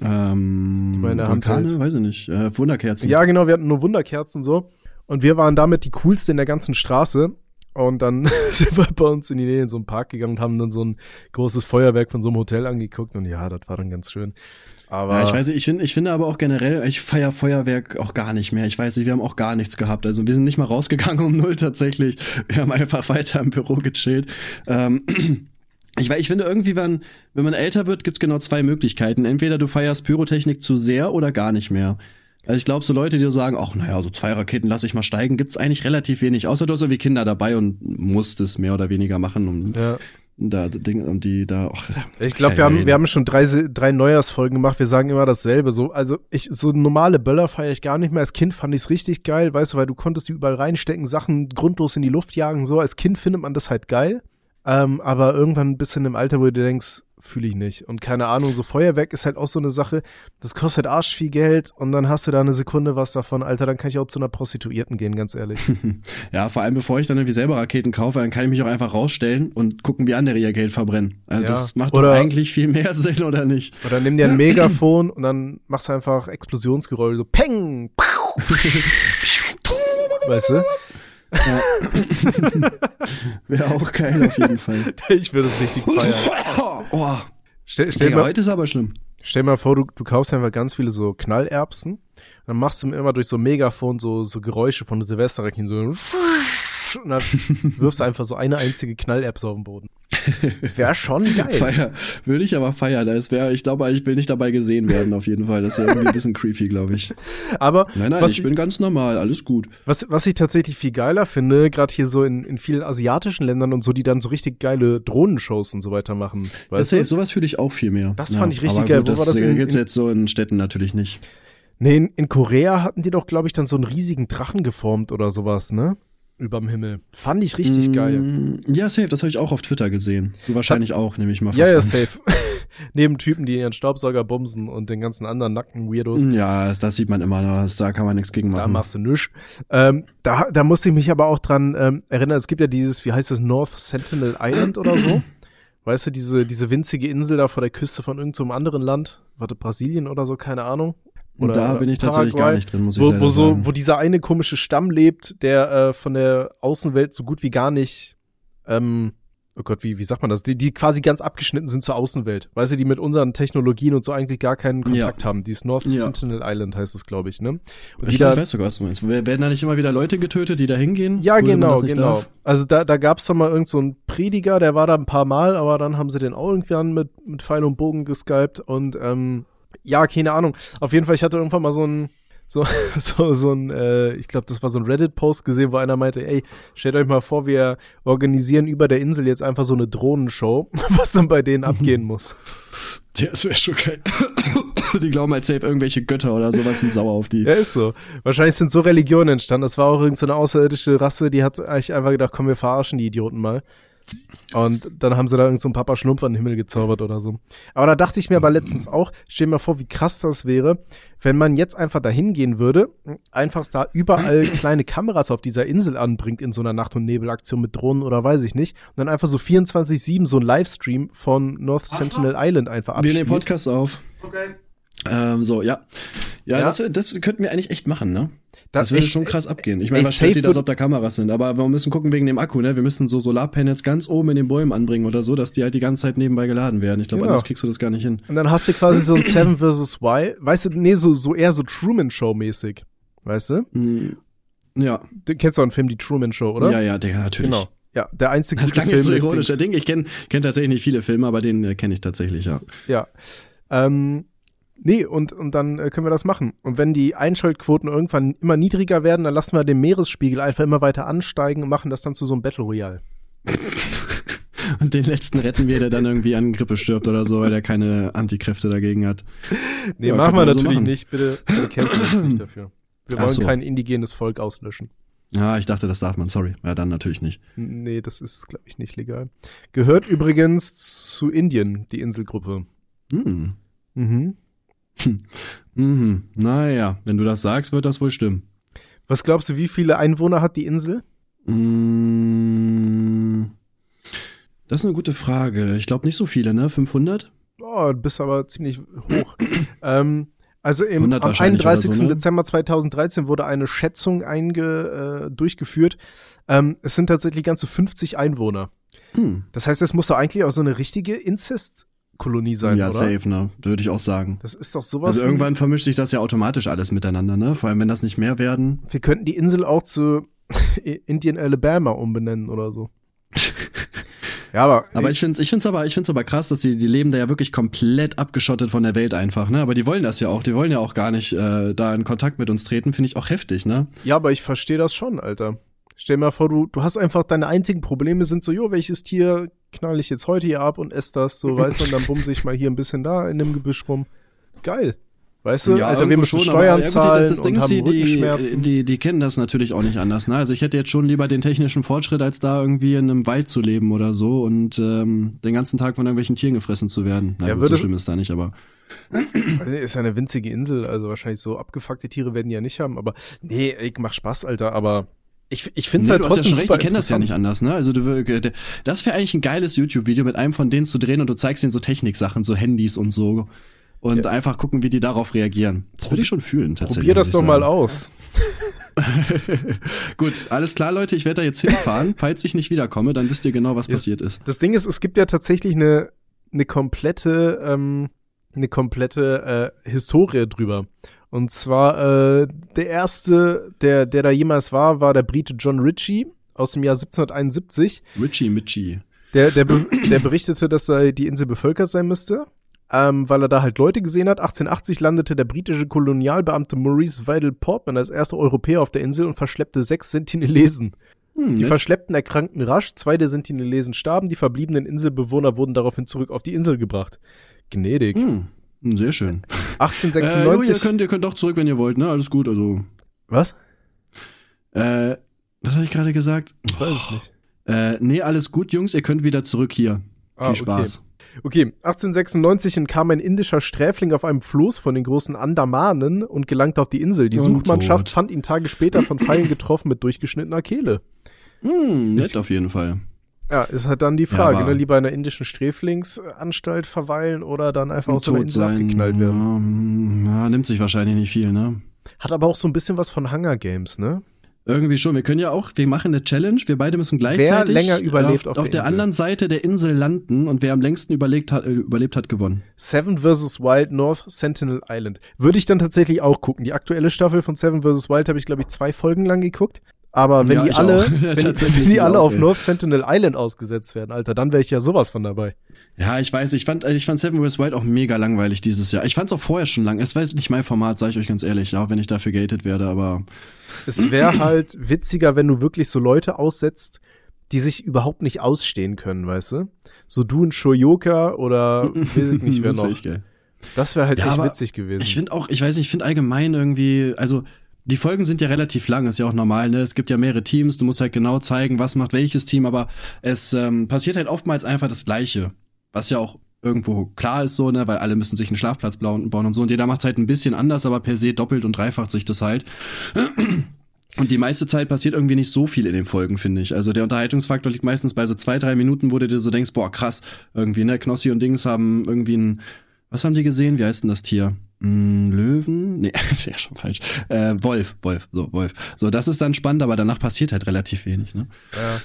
Ähm, Meine Vulkane, halt. weiß ich nicht. Äh, Wunderkerzen. Ja, genau, wir hatten nur Wunderkerzen so. Und wir waren damit die coolste in der ganzen Straße. Und dann sind wir bei uns in die Nähe in so einen Park gegangen und haben dann so ein großes Feuerwerk von so einem Hotel angeguckt. Und ja, das war dann ganz schön. Aber ja, ich weiß nicht, ich finde, ich finde aber auch generell, ich feier Feuerwerk auch gar nicht mehr. Ich weiß nicht, wir haben auch gar nichts gehabt. Also wir sind nicht mal rausgegangen um null tatsächlich. Wir haben einfach weiter im Büro gechillt. Ähm, ich, ich finde irgendwie, wenn, wenn man älter wird, gibt's genau zwei Möglichkeiten. Entweder du feierst Pyrotechnik zu sehr oder gar nicht mehr. Also ich glaube, so Leute, die so sagen, ach naja, so zwei Raketen lasse ich mal steigen, gibt's eigentlich relativ wenig. Außer du hast irgendwie Kinder dabei und musst es mehr oder weniger machen. Und ja. Da Dinge und die da. Ach, ich glaube, wir haben wir haben schon drei drei Neujahrsfolgen gemacht. Wir sagen immer dasselbe. So also ich so normale Böller feiere ich gar nicht mehr. Als Kind fand ich's richtig geil, weißt du, weil du konntest die überall reinstecken, Sachen grundlos in die Luft jagen. So als Kind findet man das halt geil. Ähm, aber irgendwann ein bisschen im Alter, wo du denkst, fühle ich nicht. Und keine Ahnung, so Feuerwerk ist halt auch so eine Sache, das kostet arsch viel Geld und dann hast du da eine Sekunde was davon, Alter, dann kann ich auch zu einer Prostituierten gehen, ganz ehrlich. ja, vor allem bevor ich dann irgendwie selber Raketen kaufe, dann kann ich mich auch einfach rausstellen und gucken, wie andere ihr Geld verbrennen. Also ja. Das macht oder, doch eigentlich viel mehr Sinn, oder nicht? Oder nimm dir ein Megafon und dann machst du einfach Explosionsgeräusche, so Peng! weißt du? Ja. Wäre auch geil auf jeden Fall. Ich würde es richtig feiern. Oh. Stell, stell mal, heute ist aber schlimm. Stell mal vor, du, du kaufst einfach ganz viele so Knallerbsen. Dann machst du immer durch so Megafon so, so Geräusche von Silvesterrecken so und dann wirfst du einfach so eine einzige Knallerbse auf den Boden. Wäre schon geil. Feier, würde ich aber feiern. Das wäre, ich glaube, ich will nicht dabei gesehen werden, auf jeden Fall. Das wäre irgendwie ein bisschen creepy, glaube ich. Aber. Nein, nein, ich, ich bin ganz normal, alles gut. Was, was ich tatsächlich viel geiler finde, gerade hier so in, in vielen asiatischen Ländern und so, die dann so richtig geile Drohnenshows und so weiter machen. Weißt das du? sowas fühle ich auch viel mehr. Das ja, fand ich richtig geil. Gut, Wo das war das? In, gibt's jetzt so in Städten natürlich nicht. Nee, in, in Korea hatten die doch, glaube ich, dann so einen riesigen Drachen geformt oder sowas, ne? Überm Himmel. Fand ich richtig mm, geil. Ja, safe, das habe ich auch auf Twitter gesehen. Du wahrscheinlich Hat, auch, nehme ich mal Ja, ja, safe. Neben Typen, die ihren Staubsauger bumsen und den ganzen anderen nackten Weirdos. Ja, das sieht man immer, da kann man nichts gegen machen. Da machst du nichts. Ähm, da, da musste ich mich aber auch dran ähm, erinnern, es gibt ja dieses, wie heißt das, North Sentinel Island oder so. Weißt du, diese, diese winzige Insel da vor der Küste von irgendeinem so anderen Land, warte, Brasilien oder so, keine Ahnung. Oder, da bin ich tatsächlich Paraguay, gar nicht drin, muss ich wo, wo so, sagen. Wo dieser eine komische Stamm lebt, der äh, von der Außenwelt so gut wie gar nicht, ähm, oh Gott, wie, wie sagt man das? Die, die quasi ganz abgeschnitten sind zur Außenwelt. Weißt du, die mit unseren Technologien und so eigentlich gar keinen Kontakt ja. haben. Die ist North ja. Sentinel Island heißt es, glaube ich, ne? Und ich da, weiß sogar, was du meinst. Werden da nicht immer wieder Leute getötet, die da hingehen? Ja, genau, genau. Darf? Also da, da gab's doch mal irgend so einen Prediger, der war da ein paar Mal, aber dann haben sie den auch irgendwann mit, mit Pfeil und Bogen geskypt und ähm, ja, keine Ahnung. Auf jeden Fall, ich hatte irgendwann mal so ein, so, so, so ein, äh, ich glaube, das war so ein Reddit-Post gesehen, wo einer meinte, ey, stellt euch mal vor, wir organisieren über der Insel jetzt einfach so eine Drohnenshow, was dann bei denen abgehen muss. Ja, das wäre schon geil. die glauben halt safe irgendwelche Götter oder sowas sind sauer auf die. Ja, ist so. Wahrscheinlich sind so Religionen entstanden. Das war auch irgendeine so außerirdische Rasse, die hat eigentlich einfach gedacht, komm, wir verarschen die Idioten mal. Und dann haben sie da irgend so einen Papa Schlumpf an den Himmel gezaubert oder so. Aber da dachte ich mir aber letztens auch, stell dir mal vor, wie krass das wäre, wenn man jetzt einfach dahin gehen würde, einfach da überall kleine Kameras auf dieser Insel anbringt in so einer Nacht- und Nebelaktion mit Drohnen oder weiß ich nicht. Und dann einfach so 24-7 so ein Livestream von North Sentinel Island einfach abspielt. Wir nehmen Podcast auf. Okay. Ähm, so, ja. ja. Ja, Das, das könnten wir eigentlich echt machen, ne? Das würde schon krass abgehen. Ich meine, was stört die, dass ob da Kameras sind? Aber wir müssen gucken wegen dem Akku, ne? Wir müssen so Solarpanels ganz oben in den Bäumen anbringen oder so, dass die halt die ganze Zeit nebenbei geladen werden. Ich glaube, genau. anders kriegst du das gar nicht hin. Und dann hast du quasi so ein Seven vs. Wild, weißt du, nee, so, so eher so Truman Show mäßig. Weißt du? Mm, ja. Du kennst doch einen Film, die Truman Show, oder? Ja, ja, der natürlich. Genau. Ja, der einzige das klang Film. Das so ironischer Ding. Ich kenne kenn tatsächlich nicht viele Filme, aber den äh, kenne ich tatsächlich, ja. Ja. Ähm, nee, und, und dann äh, können wir das machen. Und wenn die Einschaltquoten irgendwann immer niedriger werden, dann lassen wir den Meeresspiegel einfach immer weiter ansteigen und machen das dann zu so einem Battle Royale. und den letzten retten wir, der dann irgendwie an Grippe stirbt oder so, weil der keine Antikräfte dagegen hat. Nee, ja, machen wir natürlich so nicht. Bitte, bitte kämpfen uns nicht dafür. Wir wollen so. kein indigenes Volk auslöschen. Ja, ich dachte, das darf man. Sorry. Ja, dann natürlich nicht. Nee, das ist, glaube ich, nicht legal. Gehört übrigens zu Indien, die Inselgruppe. Hm. Mhm. Hm. Mhm. Naja, wenn du das sagst, wird das wohl stimmen. Was glaubst du, wie viele Einwohner hat die Insel? Mmh. Das ist eine gute Frage. Ich glaube nicht so viele, ne? 500? Oh, du bist aber ziemlich hoch. ähm, also im, am 31. So, ne? Dezember 2013 wurde eine Schätzung einge, äh, durchgeführt. Ähm, es sind tatsächlich ganze 50 Einwohner. Hm. Das heißt, es muss doch eigentlich auch so eine richtige Inzestkolonie sein, ja, oder? Safe, ne? Würde ich auch sagen. Das ist doch sowas. Also irgendwann vermischt sich das ja automatisch alles miteinander, ne? Vor allem, wenn das nicht mehr werden. Wir könnten die Insel auch zu Indian Alabama umbenennen oder so. Ja, aber. Aber ich finde es ich find's aber, ich find's aber krass, dass die, die leben da ja wirklich komplett abgeschottet von der Welt einfach, ne? Aber die wollen das ja auch. Die wollen ja auch gar nicht äh, da in Kontakt mit uns treten, finde ich auch heftig, ne? Ja, aber ich verstehe das schon, Alter. Stell dir mal vor, du, du hast einfach deine einzigen Probleme sind so, jo, welches Tier knall ich jetzt heute hier ab und esse das, so, weißt du, und dann bumse ich mal hier ein bisschen da in dem Gebüsch rum. Geil. Weißt du, ja, also wir müssen schon, Steuern zahlen das, das Ding ist, die, die, die, die kennen das natürlich auch nicht anders. Ne? Also ich hätte jetzt schon lieber den technischen Fortschritt, als da irgendwie in einem Wald zu leben oder so und ähm, den ganzen Tag von irgendwelchen Tieren gefressen zu werden. Na ja, gut, so schlimm ist da nicht, aber ist ja eine winzige Insel, also wahrscheinlich so abgefuckte Tiere werden die ja nicht haben, aber nee, ich mach Spaß, Alter, aber ich, ich finde es nee, halt du trotzdem hast ja schon recht, die kennen das ja nicht anders, ne? Also du, das wäre eigentlich ein geiles YouTube-Video mit einem von denen zu drehen und du zeigst ihnen so Techniksachen, so Handys und so und ja. einfach gucken, wie die darauf reagieren. Das würde ich schon fühlen, tatsächlich. Probier das doch sagen. mal aus. Gut, alles klar, Leute, ich werde da jetzt hinfahren. Falls ich nicht wiederkomme, dann wisst ihr genau, was das, passiert ist. Das Ding ist, es gibt ja tatsächlich eine, eine komplette, ähm, eine komplette äh, Historie drüber. Und zwar äh, der erste, der, der da jemals war, war der Brite John Ritchie aus dem Jahr 1771. Ritchie Mitchie. Der, der, der berichtete, dass da die Insel bevölkert sein müsste ähm, weil er da halt Leute gesehen hat. 1880 landete der britische Kolonialbeamte Maurice Vidal Portman als erster Europäer auf der Insel und verschleppte sechs Sentinelesen. Hm, die Verschleppten erkrankten rasch, zwei der Sentinelesen starben, die verbliebenen Inselbewohner wurden daraufhin zurück auf die Insel gebracht. Gnädig. Hm, sehr schön. 1896. Äh, ihr, könnt, ihr könnt doch zurück, wenn ihr wollt, ne? Alles gut, also. Was? Äh, was habe ich gerade gesagt? Ich weiß es nicht. Äh, nee, alles gut, Jungs, ihr könnt wieder zurück hier. Ah, Viel Spaß. Okay. Okay, 1896 entkam ein indischer Sträfling auf einem Floß von den großen Andamanen und gelangte auf die Insel. Die Suchmannschaft fand ihn Tage später von Pfeilen getroffen mit durchgeschnittener Kehle. Hm, nett auf jeden Fall. Ja, ist halt dann die Frage, ja, ne? Lieber in einer indischen Sträflingsanstalt verweilen oder dann einfach aus so einer Insel sein. abgeknallt werden. Ja, nimmt sich wahrscheinlich nicht viel, ne? Hat aber auch so ein bisschen was von Hunger Games, ne? Irgendwie schon. Wir können ja auch, wir machen eine Challenge. Wir beide müssen gleichzeitig wer länger überlebt auf, auf, auf der, der anderen Seite der Insel landen und wer am längsten überlebt hat, äh, überlebt hat, gewonnen. Seven vs. Wild North Sentinel Island. Würde ich dann tatsächlich auch gucken. Die aktuelle Staffel von Seven vs. Wild habe ich, glaube ich, zwei Folgen lang geguckt. Aber wenn ja, die alle, wenn, wenn, die alle auf. North Sentinel Island ausgesetzt werden, Alter, dann wäre ich ja sowas von dabei. Ja, ich weiß, ich fand, ich fand Seven vs. Wild auch mega langweilig dieses Jahr. Ich fand es auch vorher schon lang. Es war nicht mein Format, sage ich euch ganz ehrlich, auch wenn ich dafür gated werde, aber es wäre halt witziger, wenn du wirklich so Leute aussetzt, die sich überhaupt nicht ausstehen können, weißt du? So du und Shoyoka oder weiß ich nicht, wer noch. Das wäre halt ja, echt witzig gewesen. Ich finde auch, ich weiß nicht, ich finde allgemein irgendwie, also die Folgen sind ja relativ lang, ist ja auch normal, ne? Es gibt ja mehrere Teams, du musst halt genau zeigen, was macht welches Team, aber es ähm, passiert halt oftmals einfach das Gleiche. Was ja auch irgendwo klar ist so, ne, weil alle müssen sich einen Schlafplatz bauen und so. Und jeder macht halt ein bisschen anders, aber per se doppelt und dreifacht sich das halt. Und die meiste Zeit passiert irgendwie nicht so viel in den Folgen, finde ich. Also der Unterhaltungsfaktor liegt meistens bei so zwei, drei Minuten, wo du dir so denkst, boah, krass, irgendwie, ne, Knossi und Dings haben irgendwie ein, was haben die gesehen? Wie heißt denn das Tier? Ein Löwen? nee, ja, schon falsch. Äh, Wolf, Wolf, so, Wolf. So, das ist dann spannend, aber danach passiert halt relativ wenig, ne? Ja.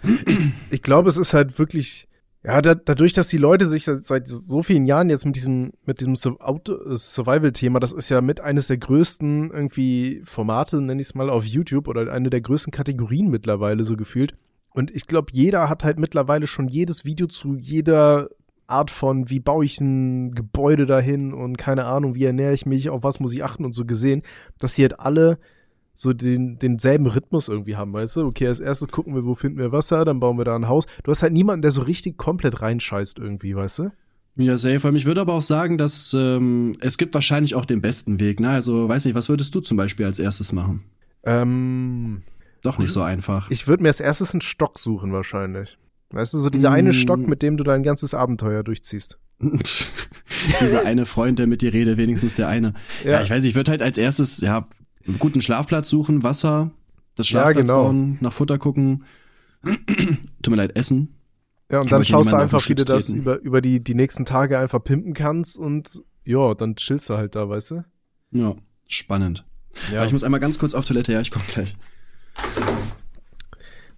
Ich glaube, es ist halt wirklich, ja, da, dadurch, dass die Leute sich seit so vielen Jahren jetzt mit diesem, mit diesem Survival-Thema, das ist ja mit eines der größten irgendwie Formate, nenne ich es mal, auf YouTube oder eine der größten Kategorien mittlerweile so gefühlt. Und ich glaube, jeder hat halt mittlerweile schon jedes Video zu jeder Art von, wie baue ich ein Gebäude dahin und keine Ahnung, wie ernähre ich mich, auf was muss ich achten und so gesehen, dass sie halt alle so den, denselben Rhythmus irgendwie haben, weißt du? Okay, als erstes gucken wir, wo finden wir Wasser, dann bauen wir da ein Haus. Du hast halt niemanden, der so richtig komplett reinscheißt irgendwie, weißt du? Ja, safe. Ich würde aber auch sagen, dass ähm, es gibt wahrscheinlich auch den besten Weg. Ne? Also, weiß nicht, was würdest du zum Beispiel als erstes machen? Ähm, Doch nicht so einfach. Ich würde mir als erstes einen Stock suchen wahrscheinlich. Weißt du, so dieser mm. eine Stock, mit dem du dein ganzes Abenteuer durchziehst. dieser eine Freund, der mit dir redet, wenigstens der eine. Ja, ja ich weiß, ich würde halt als erstes, ja, einen guten Schlafplatz suchen, Wasser, das Schlafplatz ja, genau. bauen, nach Futter gucken. Tut mir leid, essen. Ja, und dann schaust du einfach, wie du das über, über die, die nächsten Tage einfach pimpen kannst und ja, dann chillst du halt da, weißt du? Ja, spannend. Ja. ich muss einmal ganz kurz auf Toilette, ja, ich komm gleich.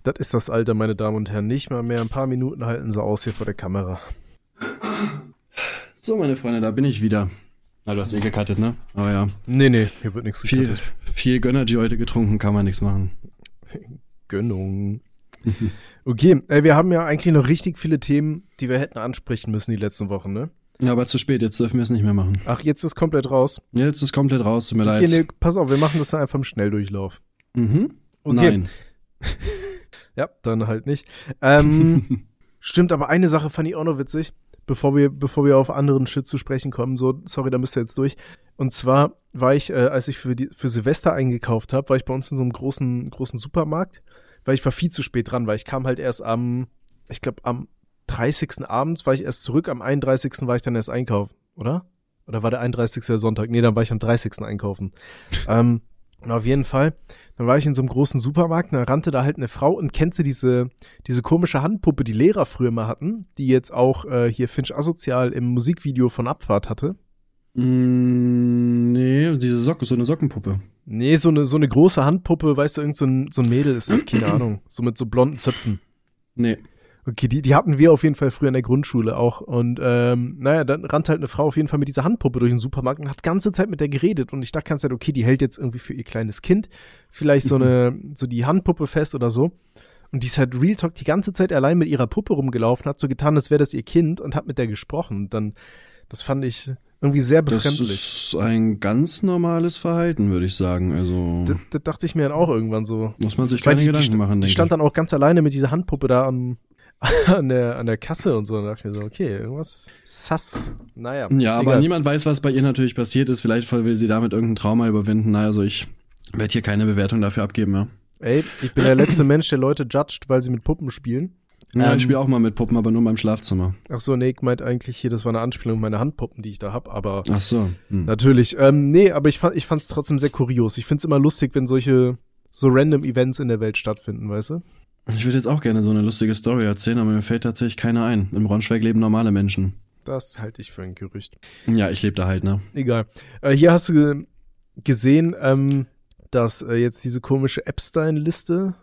Das ist das Alter, meine Damen und Herren. Nicht mal mehr ein paar Minuten halten sie aus hier vor der Kamera. So, meine Freunde, da bin ich wieder. Na, du hast eh gecuttet, ne? Aber ja. Nee, nee, hier wird nichts viel, gecuttet. Viel Gönnergy heute getrunken, kann man nichts machen. Gönnung. okay, äh, wir haben ja eigentlich noch richtig viele Themen, die wir hätten ansprechen müssen die letzten Wochen, ne? Ja, aber zu spät, jetzt dürfen wir es nicht mehr machen. Ach, jetzt ist komplett raus? Jetzt ist komplett raus, tut mir okay, leid. Nee, pass auf, wir machen das dann einfach im Schnelldurchlauf. Mhm. Okay. Nein. Ja, dann halt nicht. Ähm, stimmt, aber eine Sache fand ich auch noch witzig, bevor wir, bevor wir auf anderen Shit zu sprechen kommen. So, sorry, da müsst ihr jetzt durch. Und zwar war ich, äh, als ich für, die, für Silvester eingekauft habe, war ich bei uns in so einem großen, großen Supermarkt, weil ich war viel zu spät dran, weil ich kam halt erst am, ich glaube, am 30. abends war ich erst zurück, am 31. war ich dann erst einkaufen, oder? Oder war der 31. Sonntag? Nee, dann war ich am 30. einkaufen. ähm, und auf jeden Fall dann war ich in so einem großen Supermarkt, da rannte da halt eine Frau und kennt sie diese, diese komische Handpuppe, die Lehrer früher mal hatten, die jetzt auch äh, hier Finch Asozial im Musikvideo von Abfahrt hatte? Mm, nee, diese Socke, so eine Sockenpuppe. Nee, so eine, so eine große Handpuppe, weißt du, irgend so ein, so ein Mädel ist das, keine Ahnung. So mit so blonden Zöpfen. Nee. Okay, die, die hatten wir auf jeden Fall früher in der Grundschule auch. Und ähm, naja, dann rannte halt eine Frau auf jeden Fall mit dieser Handpuppe durch den Supermarkt und hat ganze Zeit mit der geredet. Und ich dachte ganz halt, okay, die hält jetzt irgendwie für ihr kleines Kind vielleicht so eine, so die Handpuppe fest oder so. Und die ist halt Real Talk die ganze Zeit allein mit ihrer Puppe rumgelaufen, hat so getan, als wäre das ihr Kind und hat mit der gesprochen. Und dann, das fand ich irgendwie sehr befremdlich. Das ist ein ganz normales Verhalten, würde ich sagen. Also das, das dachte ich mir dann auch irgendwann so. Muss man sich keine die, Gedanken die, machen. Die stand ich. dann auch ganz alleine mit dieser Handpuppe da am, an der, an der Kasse und so. Und dachte ich mir so, okay, irgendwas sass. Naja. Ja, aber egal. niemand weiß, was bei ihr natürlich passiert ist. Vielleicht will sie damit irgendein Trauma überwinden. Naja, also ich werde hier keine Bewertung dafür abgeben, ja. Ey, ich bin der letzte Mensch, der Leute judgt, weil sie mit Puppen spielen. Ja, ähm, ich spiele auch mal mit Puppen, aber nur beim Schlafzimmer. Ach so, nee, ich meint eigentlich hier, das war eine Anspielung auf meine Handpuppen, die ich da hab, aber. Ach so. Hm. Natürlich. Ähm, nee, aber ich fand ich fand's trotzdem sehr kurios. Ich find's immer lustig, wenn solche so random Events in der Welt stattfinden, weißt du? Ich würde jetzt auch gerne so eine lustige Story erzählen, aber mir fällt tatsächlich keiner ein. Im Braunschweig leben normale Menschen. Das halte ich für ein Gerücht. Ja, ich lebe da halt, ne? Egal. Äh, hier hast du gesehen, ähm, dass äh, jetzt diese komische Epstein-Liste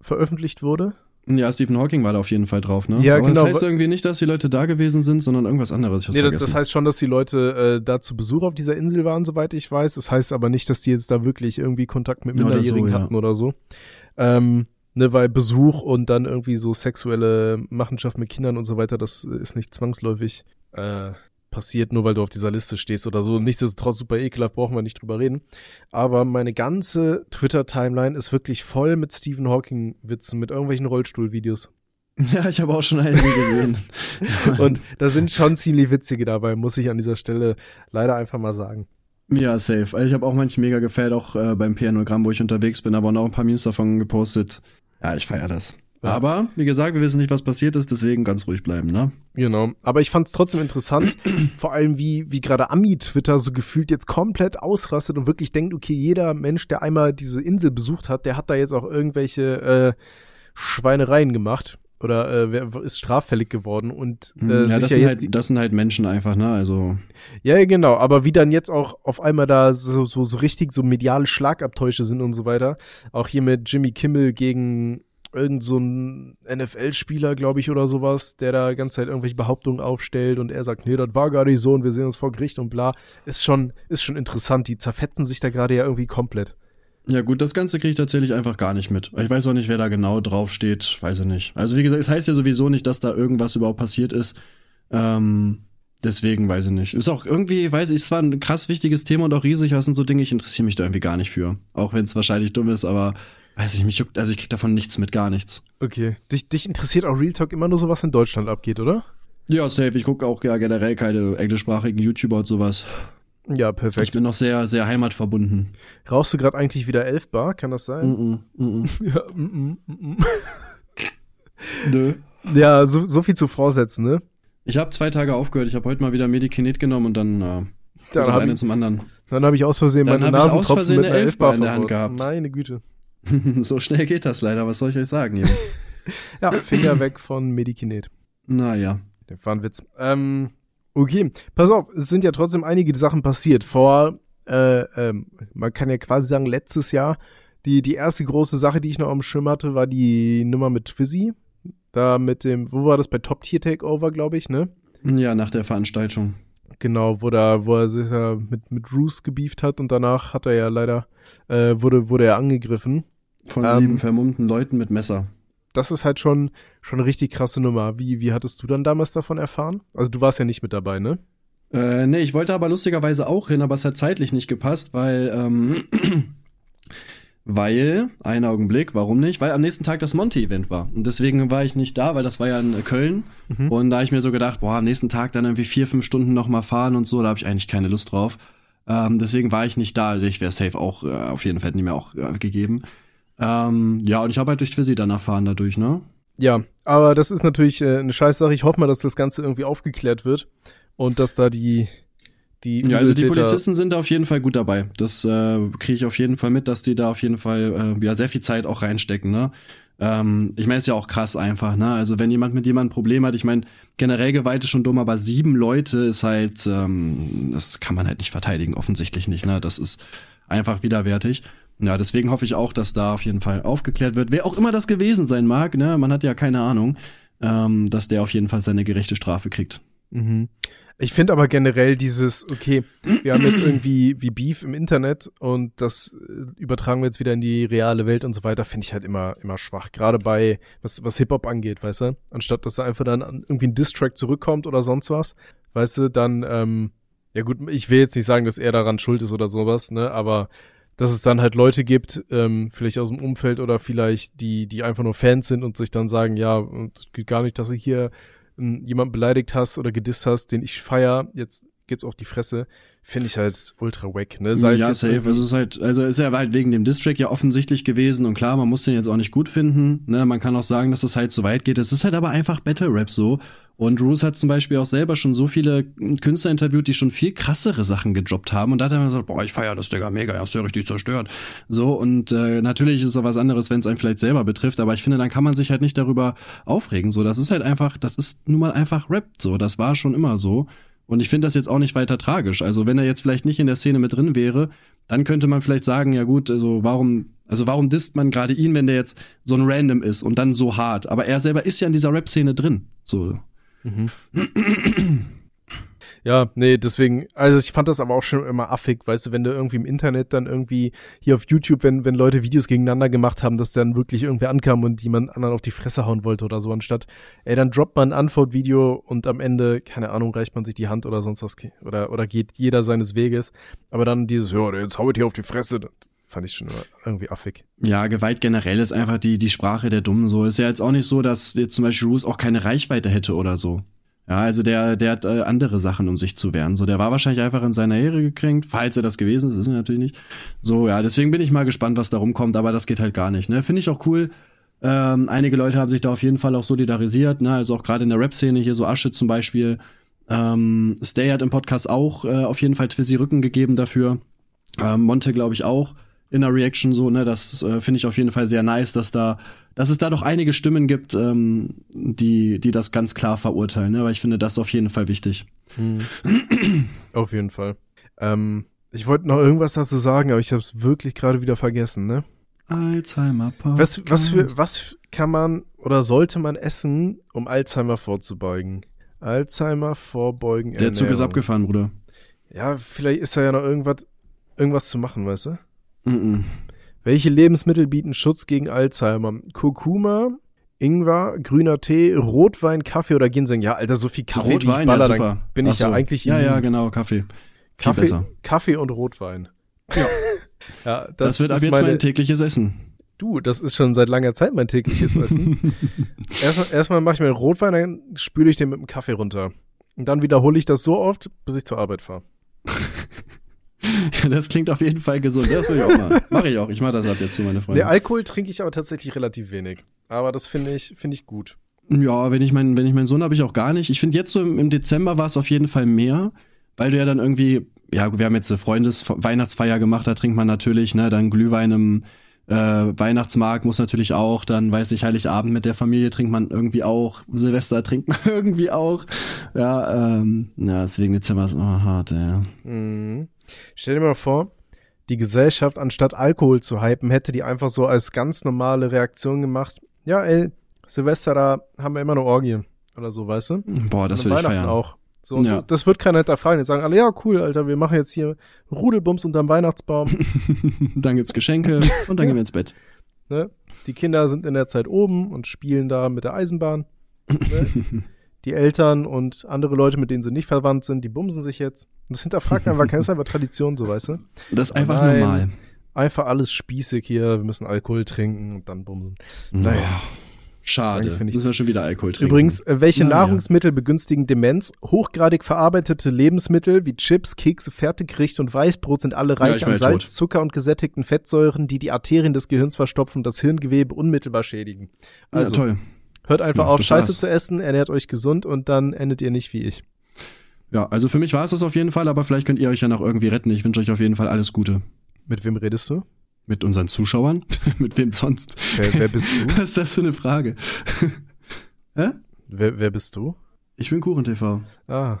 veröffentlicht wurde. Ja, Stephen Hawking war da auf jeden Fall drauf, ne? Ja, Aber genau. Das heißt irgendwie nicht, dass die Leute da gewesen sind, sondern irgendwas anderes. Nee, das, das heißt schon, dass die Leute äh, da zu Besuch auf dieser Insel waren, soweit ich weiß. Das heißt aber nicht, dass die jetzt da wirklich irgendwie Kontakt mit Minderjährigen ja, so, hatten ja. oder so. Ähm, ne, weil Besuch und dann irgendwie so sexuelle Machenschaft mit Kindern und so weiter, das ist nicht zwangsläufig äh, passiert, nur weil du auf dieser Liste stehst oder so. Nichtsdestotrotz super ekelhaft, brauchen wir nicht drüber reden. Aber meine ganze Twitter-Timeline ist wirklich voll mit Stephen Hawking-Witzen, mit irgendwelchen Rollstuhl-Videos. Ja, ich habe auch schon einige gesehen. und da sind schon ziemlich witzige dabei, muss ich an dieser Stelle leider einfach mal sagen. Ja, safe. Also ich habe auch manche mega gefällt, auch äh, beim PNogramm, wo ich unterwegs bin, aber auch ein paar Memes davon gepostet. Ja, ich feiere das. Ja. Aber, wie gesagt, wir wissen nicht, was passiert ist, deswegen ganz ruhig bleiben, ne? Genau. Aber ich fand es trotzdem interessant, vor allem wie, wie gerade Ami-Twitter so gefühlt jetzt komplett ausrastet und wirklich denkt, okay, jeder Mensch, der einmal diese Insel besucht hat, der hat da jetzt auch irgendwelche äh, Schweinereien gemacht. Oder äh, wer ist straffällig geworden und Hm, äh, ja, das sind, halt, das sind halt Menschen einfach, ne? Also, ja, ja, genau, aber wie dann jetzt auch auf einmal da so, so, so richtig so mediale Schlagabtäusche sind und so weiter. Auch hier mit Jimmy Kimmel gegen irgend so ein NFL-Spieler, glaube ich, oder sowas, der da die ganze Zeit irgendwelche Behauptungen aufstellt und er sagt, nee, das war gar nicht so und wir sehen uns vor Gericht und bla. Ist schon, ist schon interessant. Die zerfetzen sich da gerade ja irgendwie komplett. Ja gut, das Ganze kriege ich tatsächlich einfach gar nicht mit. Ich weiß auch nicht, wer da genau draufsteht, weiß ich nicht. Also wie gesagt, es heißt ja sowieso nicht, dass da irgendwas überhaupt passiert ist. Ähm, deswegen weiß ich nicht. Ist auch irgendwie, weiß ich, es war ein krass wichtiges Thema und auch riesig, was sind so Dinge, ich interessiere mich da irgendwie gar nicht für. Auch wenn es wahrscheinlich dumm ist, aber weiß ich, mich juckt, also ich krieg davon nichts mit, gar nichts. Okay. Dich, dich interessiert auch Real Talk immer nur so, was in Deutschland abgeht, oder? Ja, safe. Ich gucke auch ja generell keine englischsprachigen YouTuber und sowas. Ja, Ich perfekt. bin noch sehr, sehr heimatverbunden. Rauchst du gerade eigentlich wieder 11 Bar? Kann das sein? Mm -mm, mm Ja, mm, mm, mm, -mm. Nö. mm. ja so, so viel zu Vorsätzen, ne? Ich habe zwei Tage aufgehört. Ich habe heute mal wieder Medikinet genommen und dann äh, Dann das habe eine ich, zum anderen. dann hab ich aus Versehen Dann meine hab ich aus Nasentropfen Versehen mit eine einer 11 Bar Elfbar in der Hand gehabt. Meine Güte. so schnell geht das leider. Was soll ich euch sagen, Junge? Ja, Finger weg von Medikinet. naja. Der war ein Witz. Ähm, okay, pass auf, es sind ja trotzdem einige Sachen passiert. Vor, äh, ähm, man kann ja quasi sagen, letztes Jahr, die, die erste große Sache, die ich noch am Schirm hatte, war die Nummer mit Twizzy. Da mit dem, wo war das? Bei Top Tier Takeover, glaube ich, ne? Ja, nach der Veranstaltung. Genau, wo da, wo er sich ja mit, mit Roos gebieft hat und danach hat er ja leider, äh, wurde, wurde er angegriffen. Von Ähm, sieben vermummten Leuten mit Messer. Das ist halt schon, schon eine richtig krasse Nummer. Wie, wie hattest du dann damals davon erfahren? Also du warst ja nicht mit dabei, ne? Äh, nee, ich wollte aber lustigerweise auch hin, aber es hat zeitlich nicht gepasst, weil, ähm, weil, einen Augenblick, warum nicht? Weil am nächsten Tag das Monte-Event war. Und deswegen war ich nicht da, weil das war ja in Köln. Mhm. Und da hab ich mir so gedacht, boah, am nächsten Tag dann irgendwie vier, fünf Stunden noch mal fahren und so, da habe ich eigentlich keine Lust drauf. Ähm, deswegen war ich nicht da. Also ich wäre safe auch, äh, auf jeden Fall hätten die mir auch äh, gegeben. Ähm, ja, und ich habe halt durch Twizzy dann erfahren dadurch, ne? Ja, aber das ist natürlich äh, eine Scheißsache. Ich hoffe mal, dass das Ganze irgendwie aufgeklärt wird und dass da die die Ja, also die Polizisten sind da auf jeden Fall gut dabei. Das äh, kriege ich auf jeden Fall mit, dass die da auf jeden Fall äh, ja sehr viel Zeit auch reinstecken, ne? Ähm, ich meine, ist ja auch krass einfach, ne? Also wenn jemand mit jemandem ein Problem hat, ich meine, generell Gewalt ist schon dumm, aber sieben Leute ist halt, ähm, das kann man halt nicht verteidigen, offensichtlich nicht, ne? Das ist einfach widerwärtig. Ja, deswegen hoffe ich auch, dass da auf jeden Fall aufgeklärt wird. Wer auch immer das gewesen sein mag, ne? Man hat ja keine Ahnung, ähm, dass der auf jeden Fall seine gerechte Strafe kriegt. Mhm. Ich finde aber generell dieses, okay, wir haben jetzt irgendwie wie Beef im Internet und das äh, übertragen wir jetzt wieder in die reale Welt und so weiter, finde ich halt immer, immer schwach. Gerade bei, was, was Hip-Hop angeht, weißt du? Anstatt dass da einfach dann an irgendwie ein Diss-Track zurückkommt oder sonst was, weißt du, dann, ähm, ja gut, ich will jetzt nicht sagen, dass er daran schuld ist oder sowas, ne, aber dass es dann halt Leute gibt, ähm, vielleicht aus dem Umfeld oder vielleicht die, die einfach nur Fans sind und sich dann sagen, ja, es geht gar nicht, dass du hier ähm, jemanden beleidigt hast oder gedisst hast, den ich feier, jetzt gibt's auf die Fresse, finde ich halt ultra wack, ne? Sei ja, safe. Also es ist halt, also ist ja halt wegen dem Distrack ja offensichtlich gewesen und klar, man muss den jetzt auch nicht gut finden. Ne, man kann auch sagen, dass das halt zu weit geht. Es ist halt aber einfach Battle Rap so. Und Roos hat zum Beispiel auch selber schon so viele Künstler interviewt, die schon viel krassere Sachen gedroppt haben. Und da hat er immer gesagt, boah, ich feier das, Digga, mega, hast du ja richtig zerstört. So, und äh, natürlich ist es auch was anderes, wenn es einen vielleicht selber betrifft, aber ich finde, dann kann man sich halt nicht darüber aufregen. So, das ist halt einfach, das ist nun mal einfach Rap. So, das war schon immer so. Und ich finde das jetzt auch nicht weiter tragisch. Also wenn er jetzt vielleicht nicht in der Szene mit drin wäre, dann könnte man vielleicht sagen, ja gut, also warum, also warum disst man gerade ihn, wenn der jetzt so ein Random ist und dann so hart? Aber er selber ist ja in dieser Rap-Szene drin. So. Ja, nee, deswegen, also ich fand das aber auch schon immer affig, weißt du, wenn du irgendwie im Internet dann irgendwie hier auf YouTube, wenn, wenn Leute Videos gegeneinander gemacht haben, dass dann wirklich irgendwer ankam und jemand anderen auf die Fresse hauen wollte oder so, anstatt, ey, dann droppt man ein Antwortvideo und am Ende, keine Ahnung, reicht man sich die Hand oder sonst was, oder, oder geht jeder seines Weges, aber dann dieses, ja, jetzt hau ich hier auf die Fresse, fand ich schon irgendwie affig. Ja, Gewalt generell ist einfach die, die Sprache der Dummen. So ist ja jetzt auch nicht so, dass jetzt zum Beispiel Roos auch keine Reichweite hätte oder so. Ja, also der, der hat äh, andere Sachen, um sich zu wehren. So, der war wahrscheinlich einfach in seiner Ehre gekränkt, falls er das gewesen ist, wissen wir natürlich nicht. So, ja, deswegen bin ich mal gespannt, was da rumkommt, aber das geht halt gar nicht. Ne? Finde ich auch cool. Ähm, einige Leute haben sich da auf jeden Fall auch solidarisiert, ne? Also auch gerade in der Rap-Szene hier, so Asche zum Beispiel. Ähm, Stay hat im Podcast auch äh, auf jeden Fall Twizzy Rücken gegeben dafür. Ähm, Monte, glaube ich, auch. In der Reaction so, ne? Das äh, finde ich auf jeden Fall sehr nice, dass da, dass es da doch einige Stimmen gibt, ähm, die, die das ganz klar verurteilen, ne? Aber ich finde das auf jeden Fall wichtig. Mhm. auf jeden Fall. Ähm, ich wollte noch irgendwas dazu sagen, aber ich habe es wirklich gerade wieder vergessen, ne? Alzheimer Was, was, für, was kann man oder sollte man essen, um Alzheimer vorzubeugen? Alzheimer vorbeugen. Der Zug ist abgefahren, Bruder. Ja, vielleicht ist da ja noch irgendwas, irgendwas zu machen, weißt du? Mm -mm. Welche Lebensmittel bieten Schutz gegen Alzheimer? Kurkuma, Ingwer, grüner Tee, Rotwein, Kaffee oder Ginseng? Ja, Alter, so viel Kaffee, Rotwein, ich baller, ja, super. bin ich Ach so. ja eigentlich Ja, ja, genau, Kaffee. Kaffee. Kaffee und Rotwein. Ja. ja, das, Das, wird ab jetzt meine, mein tägliches Essen. Du, das ist schon seit langer Zeit mein tägliches Essen. Erstmal, erstmal mache ich mir einen Rotwein, dann spüle ich den mit dem Kaffee runter. Und dann wiederhole ich das so oft, bis ich zur Arbeit fahre. Das klingt auf jeden Fall gesund. Das will ich auch mal. Mache ich auch. Ich mache das ab jetzt zu meine Freunde. Der Alkohol trinke ich aber tatsächlich relativ wenig. Aber das finde ich, finde ich gut. Ja, wenn ich meinen, wenn ich meinen Sohn habe ich auch gar nicht. Ich finde jetzt so im, im Dezember war es auf jeden Fall mehr, weil du ja dann irgendwie, ja, wir haben jetzt eine Freundes Weihnachtsfeier gemacht, da trinkt man natürlich, ne, dann Glühwein im äh, Weihnachtsmarkt muss natürlich auch, dann weiß ich Heiligabend mit der Familie trinkt man irgendwie auch, Silvester trinkt man irgendwie auch. Ja, ähm, ja, deswegen Dezember ist immer hart, ja. Mhm. Stell dir mal vor, die Gesellschaft, anstatt Alkohol zu hypen, hätte die einfach so als ganz normale Reaktion gemacht. Ja, ey, Silvester, da haben wir immer eine Orgie. Oder so, weißt du? Boah, das will ich feiern. auch. So, Ja. das, das wird keiner hinterfragen. Die sagen alle, ja, cool, Alter, wir machen jetzt hier Rudelbums unterm Weihnachtsbaum. dann gibt's Geschenke und dann gehen wir ins Bett. ne? Die Kinder sind in der Zeit oben und spielen da mit der Eisenbahn. Ne? die Eltern und andere Leute, mit denen sie nicht verwandt sind, die bumsen sich jetzt. Und das hinterfragt einfach keiner, ist einfach Tradition, so, weißt du? Das ist einfach Nein. normal. Einfach alles spießig hier, wir müssen Alkohol trinken und dann bumsen. Naja. Schade. Danke, müssen wir schon wieder Alkohol trinken. Übrigens, äh, welche Naja. Nahrungsmittel begünstigen Demenz? Hochgradig verarbeitete Lebensmittel wie Chips, Kekse, Fertiggerichte und Weißbrot sind alle Ja, reich ich an Salz, tot. Zucker und gesättigten Fettsäuren, die die Arterien des Gehirns verstopfen und das Hirngewebe unmittelbar schädigen. Also, ja, toll. hört einfach Ja, auf, Scheiße zu essen, ernährt euch gesund und dann endet ihr nicht wie ich. Ja, also für mich war es das auf jeden Fall, aber vielleicht könnt ihr euch ja noch irgendwie retten. Ich wünsche euch auf jeden Fall alles Gute. Mit wem redest du? Mit unseren Zuschauern? Mit wem sonst? Wer, wer bist du? Was ist das für eine Frage? Hä? wer, wer bist du? Ich bin KuchenTV. Ah.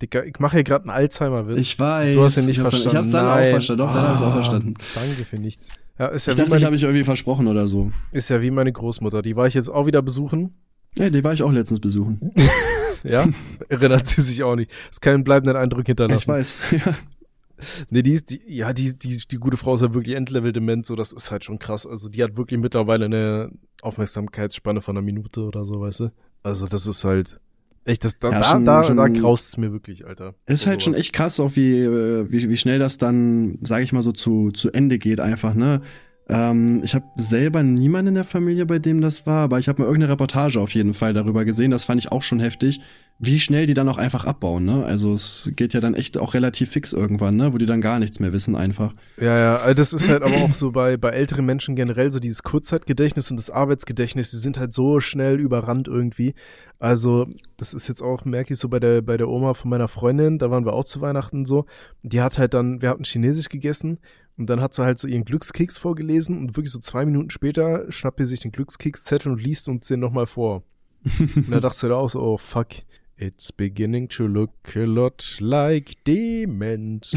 Dicker, ich mache hier gerade einen Alzheimer-Witz. Ich weiß. Du hast ihn nicht ich verstanden. Ich hab's dann Nein. auch verstanden. Doch, dann hab ich's auch Ah, verstanden. Danke für nichts. Ja, ist ja, Ich dachte, ich meine, habe mich irgendwie versprochen oder so. ist ja wie meine Großmutter. Die war ich jetzt auch wieder besuchen. Ja, die war ich auch letztens besuchen. Ja, erinnert sie sich auch nicht. Ist keinen bleibenden Eindruck hinterlassen. Ich weiß. Ja. Nee, die ist, die, ja, die, die, die gute Frau ist ja wirklich Endlevel-Dement, so, das ist halt schon krass. Also, die hat wirklich mittlerweile eine Aufmerksamkeitsspanne von einer Minute oder so, weißt du? Also, das ist halt, echt, das, da, Ja, schon- da, schon- da graust es mir wirklich, Alter. Ist halt schon sowas. echt krass, auch wie, äh, wie, wie schnell das dann, sage ich mal so, zu, zu Ende geht einfach, ne? Ähm, ich habe selber niemanden in der Familie, bei dem das war, aber ich habe mal irgendeine Reportage auf jeden Fall darüber gesehen. Das fand ich auch schon heftig, wie schnell die dann auch einfach abbauen, ne? Also es geht ja dann echt auch relativ fix irgendwann, ne? Wo die dann gar nichts mehr wissen einfach. Ja, ja, also das ist halt aber auch so bei, bei älteren Menschen generell so dieses Kurzzeitgedächtnis und das Arbeitsgedächtnis, die sind halt so schnell überrannt irgendwie. Also, das ist jetzt auch, merke ich so bei der, bei der Oma von meiner Freundin, da waren wir auch zu Weihnachten so. Die hat halt dann, wir hatten Chinesisch gegessen und dann hat sie halt so ihren Glückskeks vorgelesen und wirklich so zwei Minuten später schnappt sie sich den Glückskekszettel und liest uns den nochmal vor. und da dachte sie da auch so, oh fuck. It's beginning to look a lot like Demons.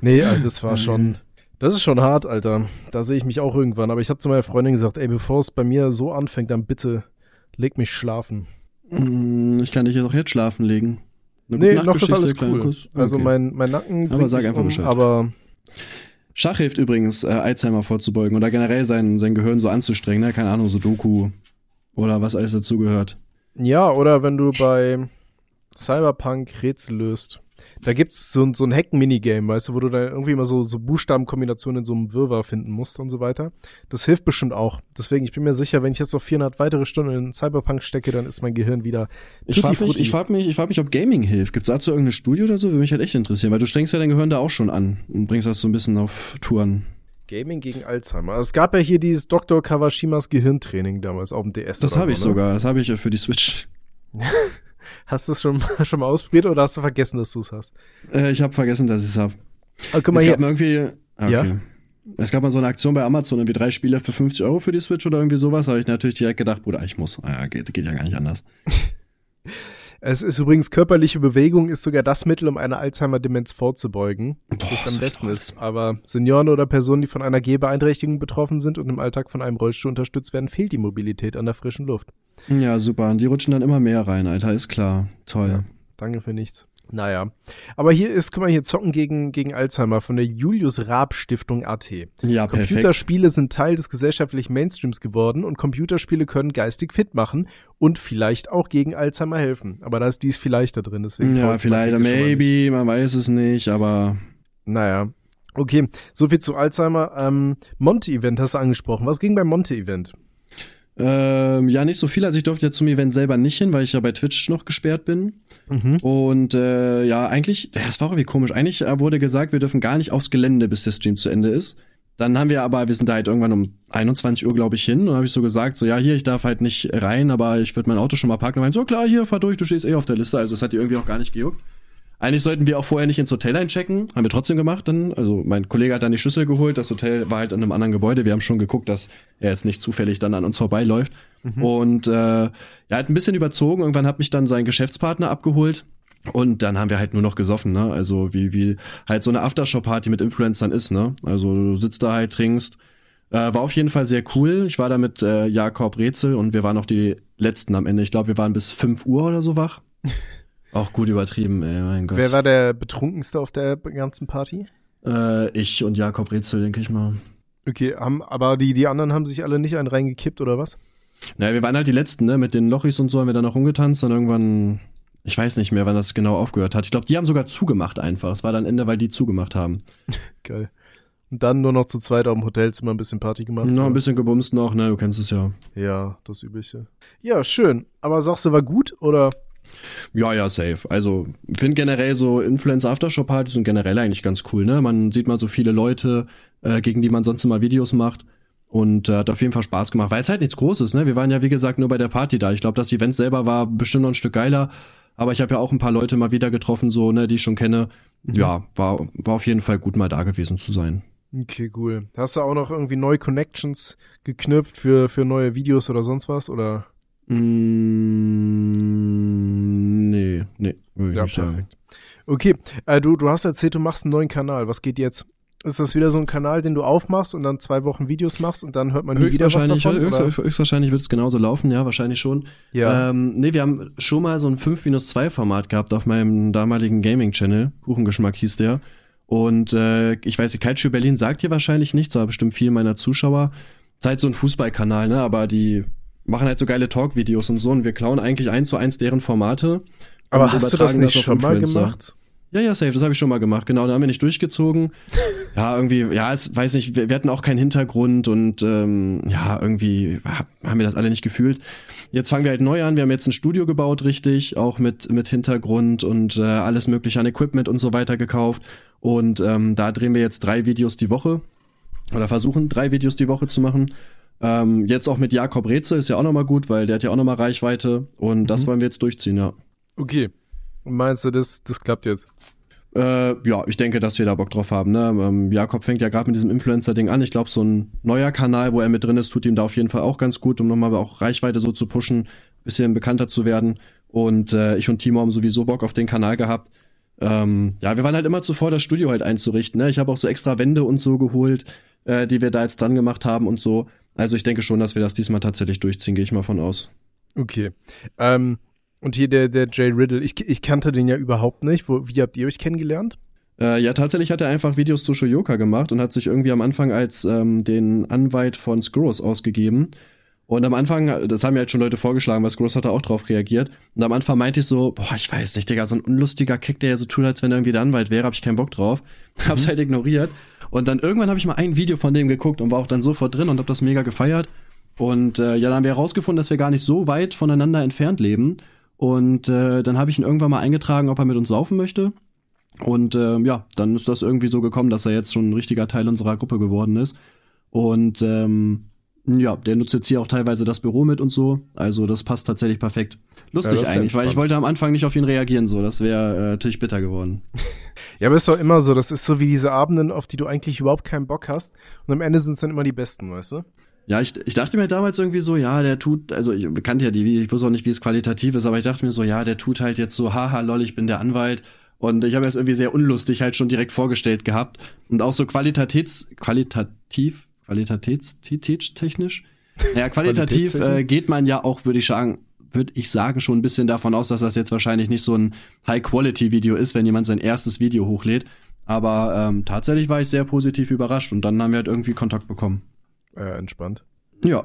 nee, Alter, das war schon. Das ist schon hart, Alter. Da sehe ich mich auch irgendwann. Aber ich habe zu meiner Freundin gesagt, ey, bevor es bei mir so anfängt, dann bitte leg mich schlafen. Mm, Ich kann dich jetzt auch jetzt schlafen legen. Eine Nee, noch ist alles cool. Kuss. Also Okay. mein, mein Nacken Aber sag einfach um, Bescheid. Aber Schach hilft übrigens, äh, Alzheimer vorzubeugen oder generell sein, sein Gehirn so anzustrengen, ne? Keine Ahnung, so Doku oder was alles dazugehört. Ja, oder wenn du bei Cyberpunk Rätsel löst. Da gibt's so, ein- so ein Hack-Minigame, weißt du, wo du da irgendwie immer so, so Buchstabenkombinationen in so einem Wirrwarr finden musst und so weiter. Das hilft bestimmt auch. Deswegen, ich bin mir sicher, wenn ich jetzt noch 400 weitere Stunden in Cyberpunk stecke, dann ist mein Gehirn wieder Ich frage mich, ich frag mich, ich frag mich, ob Gaming hilft. Gibt's dazu irgendeine Studie oder so? Würde mich halt echt interessieren, weil du strengst ja dein Gehirn da auch schon an und bringst das so ein bisschen auf Touren. Gaming gegen Alzheimer. Es gab ja hier dieses Dr. Kawashimas Gehirntraining damals auf dem DS. Das habe ich ne? sogar. Das habe ich ja für die Switch. Hast du es schon, schon mal ausprobiert oder hast du vergessen, dass du es hast? Äh, ich habe vergessen, dass ich es habe. Guck mal es hier. gab mir irgendwie. ah, Okay. Ja? es gab mal so eine Aktion bei Amazon, irgendwie drei Spiele für 50 Euro für die Switch oder irgendwie sowas. Da habe ich natürlich direkt gedacht, Bruder, ich muss. Ah, ja, geht, geht ja gar nicht anders. Es ist übrigens körperliche Bewegung ist sogar das Mittel, um eine Alzheimer-Demenz vorzubeugen. Boah, das am besten ist. Aber Senioren oder Personen, die von einer Gehbeeinträchtigung betroffen sind und im Alltag von einem Rollstuhl unterstützt werden, fehlt die Mobilität an der frischen Luft. Ja, super. Und die rutschen dann immer mehr rein, Alter. Ist klar. Toll. Ja. Danke für nichts. Naja. Aber hier ist, guck mal, hier zocken gegen, gegen Alzheimer von der Julius Raab Stiftung AT. Ja, perfekt. Computerspiele sind Teil des gesellschaftlichen Mainstreams geworden und Computerspiele können geistig fit machen und vielleicht auch gegen Alzheimer helfen. Aber da ist dies vielleicht da drin, deswegen. Ja, vielleicht, maybe, man weiß es nicht, aber Naja. Okay, soviel zu Alzheimer. Ähm, Monte-Event hast du angesprochen. Was ging beim Monte-Event? Ähm, ja, nicht so viel. Also ich durfte ja zum Event selber nicht hin, weil ich ja bei Twitch noch gesperrt bin. Mhm. Und äh, ja, eigentlich, das war irgendwie komisch. Eigentlich äh, wurde gesagt, wir dürfen gar nicht aufs Gelände, bis der Stream zu Ende ist. Dann haben wir aber, wir sind da halt irgendwann um 21 Uhr, glaube ich, hin. Und dann habe ich so gesagt, so ja, hier, ich darf halt nicht rein, aber ich würde mein Auto schon mal parken. Und meinen, so klar, hier, fahr durch, du stehst eh auf der Liste. Also es hat die irgendwie auch gar nicht gejuckt. Eigentlich sollten wir auch vorher nicht ins Hotel einchecken. Haben wir trotzdem gemacht dann. Also mein Kollege hat dann die Schlüssel geholt. Das Hotel war halt in einem anderen Gebäude. Wir haben schon geguckt, dass er jetzt nicht zufällig dann an uns vorbeiläuft. Und äh, er hat ein bisschen überzogen. Irgendwann hat mich dann sein Geschäftspartner abgeholt. Und dann haben wir halt nur noch gesoffen, ne? Also wie, wie halt so eine Aftershow-Party mit Influencern ist, ne? Also du sitzt da halt, trinkst. Äh, war auf jeden Fall sehr cool. Ich war da mit äh, Jakob Rätsel und wir waren auch die letzten am Ende. Ich glaube, wir waren bis 5 Uhr oder so wach. Auch gut übertrieben, ey, mein Gott. Wer war der betrunkenste auf der ganzen Party? äh, ich und Jakob Rätsel, denke ich mal. Okay, haben, aber die, die anderen haben sich alle nicht einen reingekippt oder was? Naja, wir waren halt die Letzten, ne? Mit den Lochis und so haben wir dann noch rumgetanzt. Dann irgendwann, ich weiß nicht mehr, wann das genau aufgehört hat. Ich glaube, die haben sogar zugemacht einfach. Es war dann Ende, weil die zugemacht haben. Geil. Und dann nur noch zu zweit auf dem Hotelzimmer ein bisschen Party gemacht. Noch ein bisschen gebumst noch, ne? Du kennst es ja. Ja, das Übliche. Ja, schön. Aber sagst du, war gut oder? Ja, ja, safe. Also, finde generell so Influencer-Aftershow-Partys sind generell eigentlich ganz cool, ne? Man sieht mal so viele Leute, äh, gegen die man sonst immer Videos macht. Und äh, hat auf jeden Fall Spaß gemacht, weil es halt nichts Großes, ne? Wir waren ja, wie gesagt, nur bei der Party da. Ich glaube, das Event selber war bestimmt noch ein Stück geiler. Aber ich habe ja auch ein paar Leute mal wieder getroffen, so, ne, die ich schon kenne. Ja, war, war auf jeden Fall gut, mal da gewesen zu sein. Okay, cool. Hast du auch noch irgendwie neue Connections geknüpft für, für neue Videos oder sonst was? Oder? Mm, nee, nee, würde ich Ja, nicht sagen. Okay, äh, du, du hast erzählt, du machst einen neuen Kanal. Was geht jetzt? Ist das wieder so ein Kanal, den du aufmachst und dann zwei Wochen Videos machst und dann hört man nie wieder was Höchstwahrscheinlich, davon? höchst, höchstwahrscheinlich wird es genauso laufen, ja, wahrscheinlich schon. Ja. Ähm, nee, wir haben schon mal so ein 5-2-Format gehabt auf meinem damaligen Gaming-Channel. Kuchengeschmack hieß der. Und äh, ich weiß, die Culture Berlin sagt hier wahrscheinlich nichts, aber bestimmt viel meiner Zuschauer. Ist halt so ein Fußballkanal, ne? Aber die machen halt so geile Talk-Videos und so und wir klauen eigentlich eins zu eins deren Formate. Aber hast du das nicht auf schon mal gemacht? Ja, ja, safe, das habe ich schon mal gemacht. Genau, da haben wir nicht durchgezogen. ja, irgendwie, ja, es weiß nicht, wir, wir hatten auch keinen Hintergrund und ähm, ja, irgendwie ha- haben wir das alle nicht gefühlt. Jetzt fangen wir halt neu an. Wir haben jetzt ein Studio gebaut, richtig, auch mit mit Hintergrund und äh, alles mögliche an Equipment und so weiter gekauft. Und ähm, da drehen wir jetzt drei Videos die Woche oder versuchen drei Videos die Woche zu machen. Ähm, jetzt auch mit Jakob Rätsel ist ja auch nochmal gut, weil der hat ja auch nochmal Reichweite und das Mhm. wollen wir jetzt durchziehen, ja. Okay. Und meinst du, das, das klappt jetzt? Äh, ja, ich denke, dass wir da Bock drauf haben. Ne? Ähm, Jakob fängt ja gerade mit diesem Influencer-Ding an. Ich glaube, so ein neuer Kanal, wo er mit drin ist, tut ihm da auf jeden Fall auch ganz gut, um nochmal auch Reichweite so zu pushen, bisschen bekannter zu werden. Und äh, ich und Timo haben sowieso Bock auf den Kanal gehabt. Ähm, ja, wir waren halt immer zuvor, das Studio halt einzurichten. Ne? Ich habe auch so extra Wände und so geholt, äh, die wir da jetzt dran gemacht haben und so. Also ich denke schon, dass wir das diesmal tatsächlich durchziehen, gehe ich mal von aus. Okay. Ähm, und hier der, der Jay Riddle, ich, ich kannte den ja überhaupt nicht. Wo, wie habt ihr euch kennengelernt? Äh, ja, tatsächlich hat er einfach Videos zu Shoyoka gemacht und hat sich irgendwie am Anfang als ähm, den Anwalt von Skurros ausgegeben. Und am Anfang, das haben mir halt schon Leute vorgeschlagen, weil Skurros hat da auch drauf reagiert. Und am Anfang meinte ich so, boah, ich weiß nicht, Digga, so ein unlustiger Kick, der ja so tut, als wenn er irgendwie der Anwalt wäre, hab ich keinen Bock drauf. Hab's halt ignoriert. Und dann irgendwann habe ich mal ein Video von dem geguckt und war auch dann sofort drin und hab das mega gefeiert. Und äh, ja, dann haben wir herausgefunden, dass wir gar nicht so weit voneinander entfernt leben. Und äh, dann habe ich ihn irgendwann mal eingetragen, ob er mit uns saufen möchte. Und ähm, ja, dann ist das irgendwie so gekommen, dass er jetzt schon ein richtiger Teil unserer Gruppe geworden ist. Und ähm, Ja, der nutzt jetzt hier auch teilweise das Büro mit und so. Also das passt tatsächlich perfekt. Lustig ja, eigentlich, weil ich wollte am Anfang nicht auf ihn reagieren, so. Das wäre äh, natürlich bitter geworden. ja, aber ist doch immer so. Das ist so wie diese Abenden, auf die du eigentlich überhaupt keinen Bock hast. Und am Ende sind es dann immer die besten, weißt du? Ja, ich, ich dachte mir damals irgendwie so, ja, der tut, also ich kannte ja die, ich wusste auch nicht, wie es qualitativ ist, aber ich dachte mir so, ja, der tut halt jetzt so, haha, lol, ich bin der Anwalt. Und ich habe das irgendwie sehr unlustig halt schon direkt vorgestellt gehabt. Und auch so qualitativ, qualitativ, qualitätstechnisch. Naja, qualitativ äh, geht man ja auch, würde ich sagen, würde ich sagen, schon ein bisschen davon aus, dass das jetzt wahrscheinlich nicht so ein High-Quality-Video ist, wenn jemand sein erstes Video hochlädt. Aber ähm, tatsächlich war ich sehr positiv überrascht und dann haben wir halt irgendwie Kontakt bekommen. Äh, entspannt. Ja.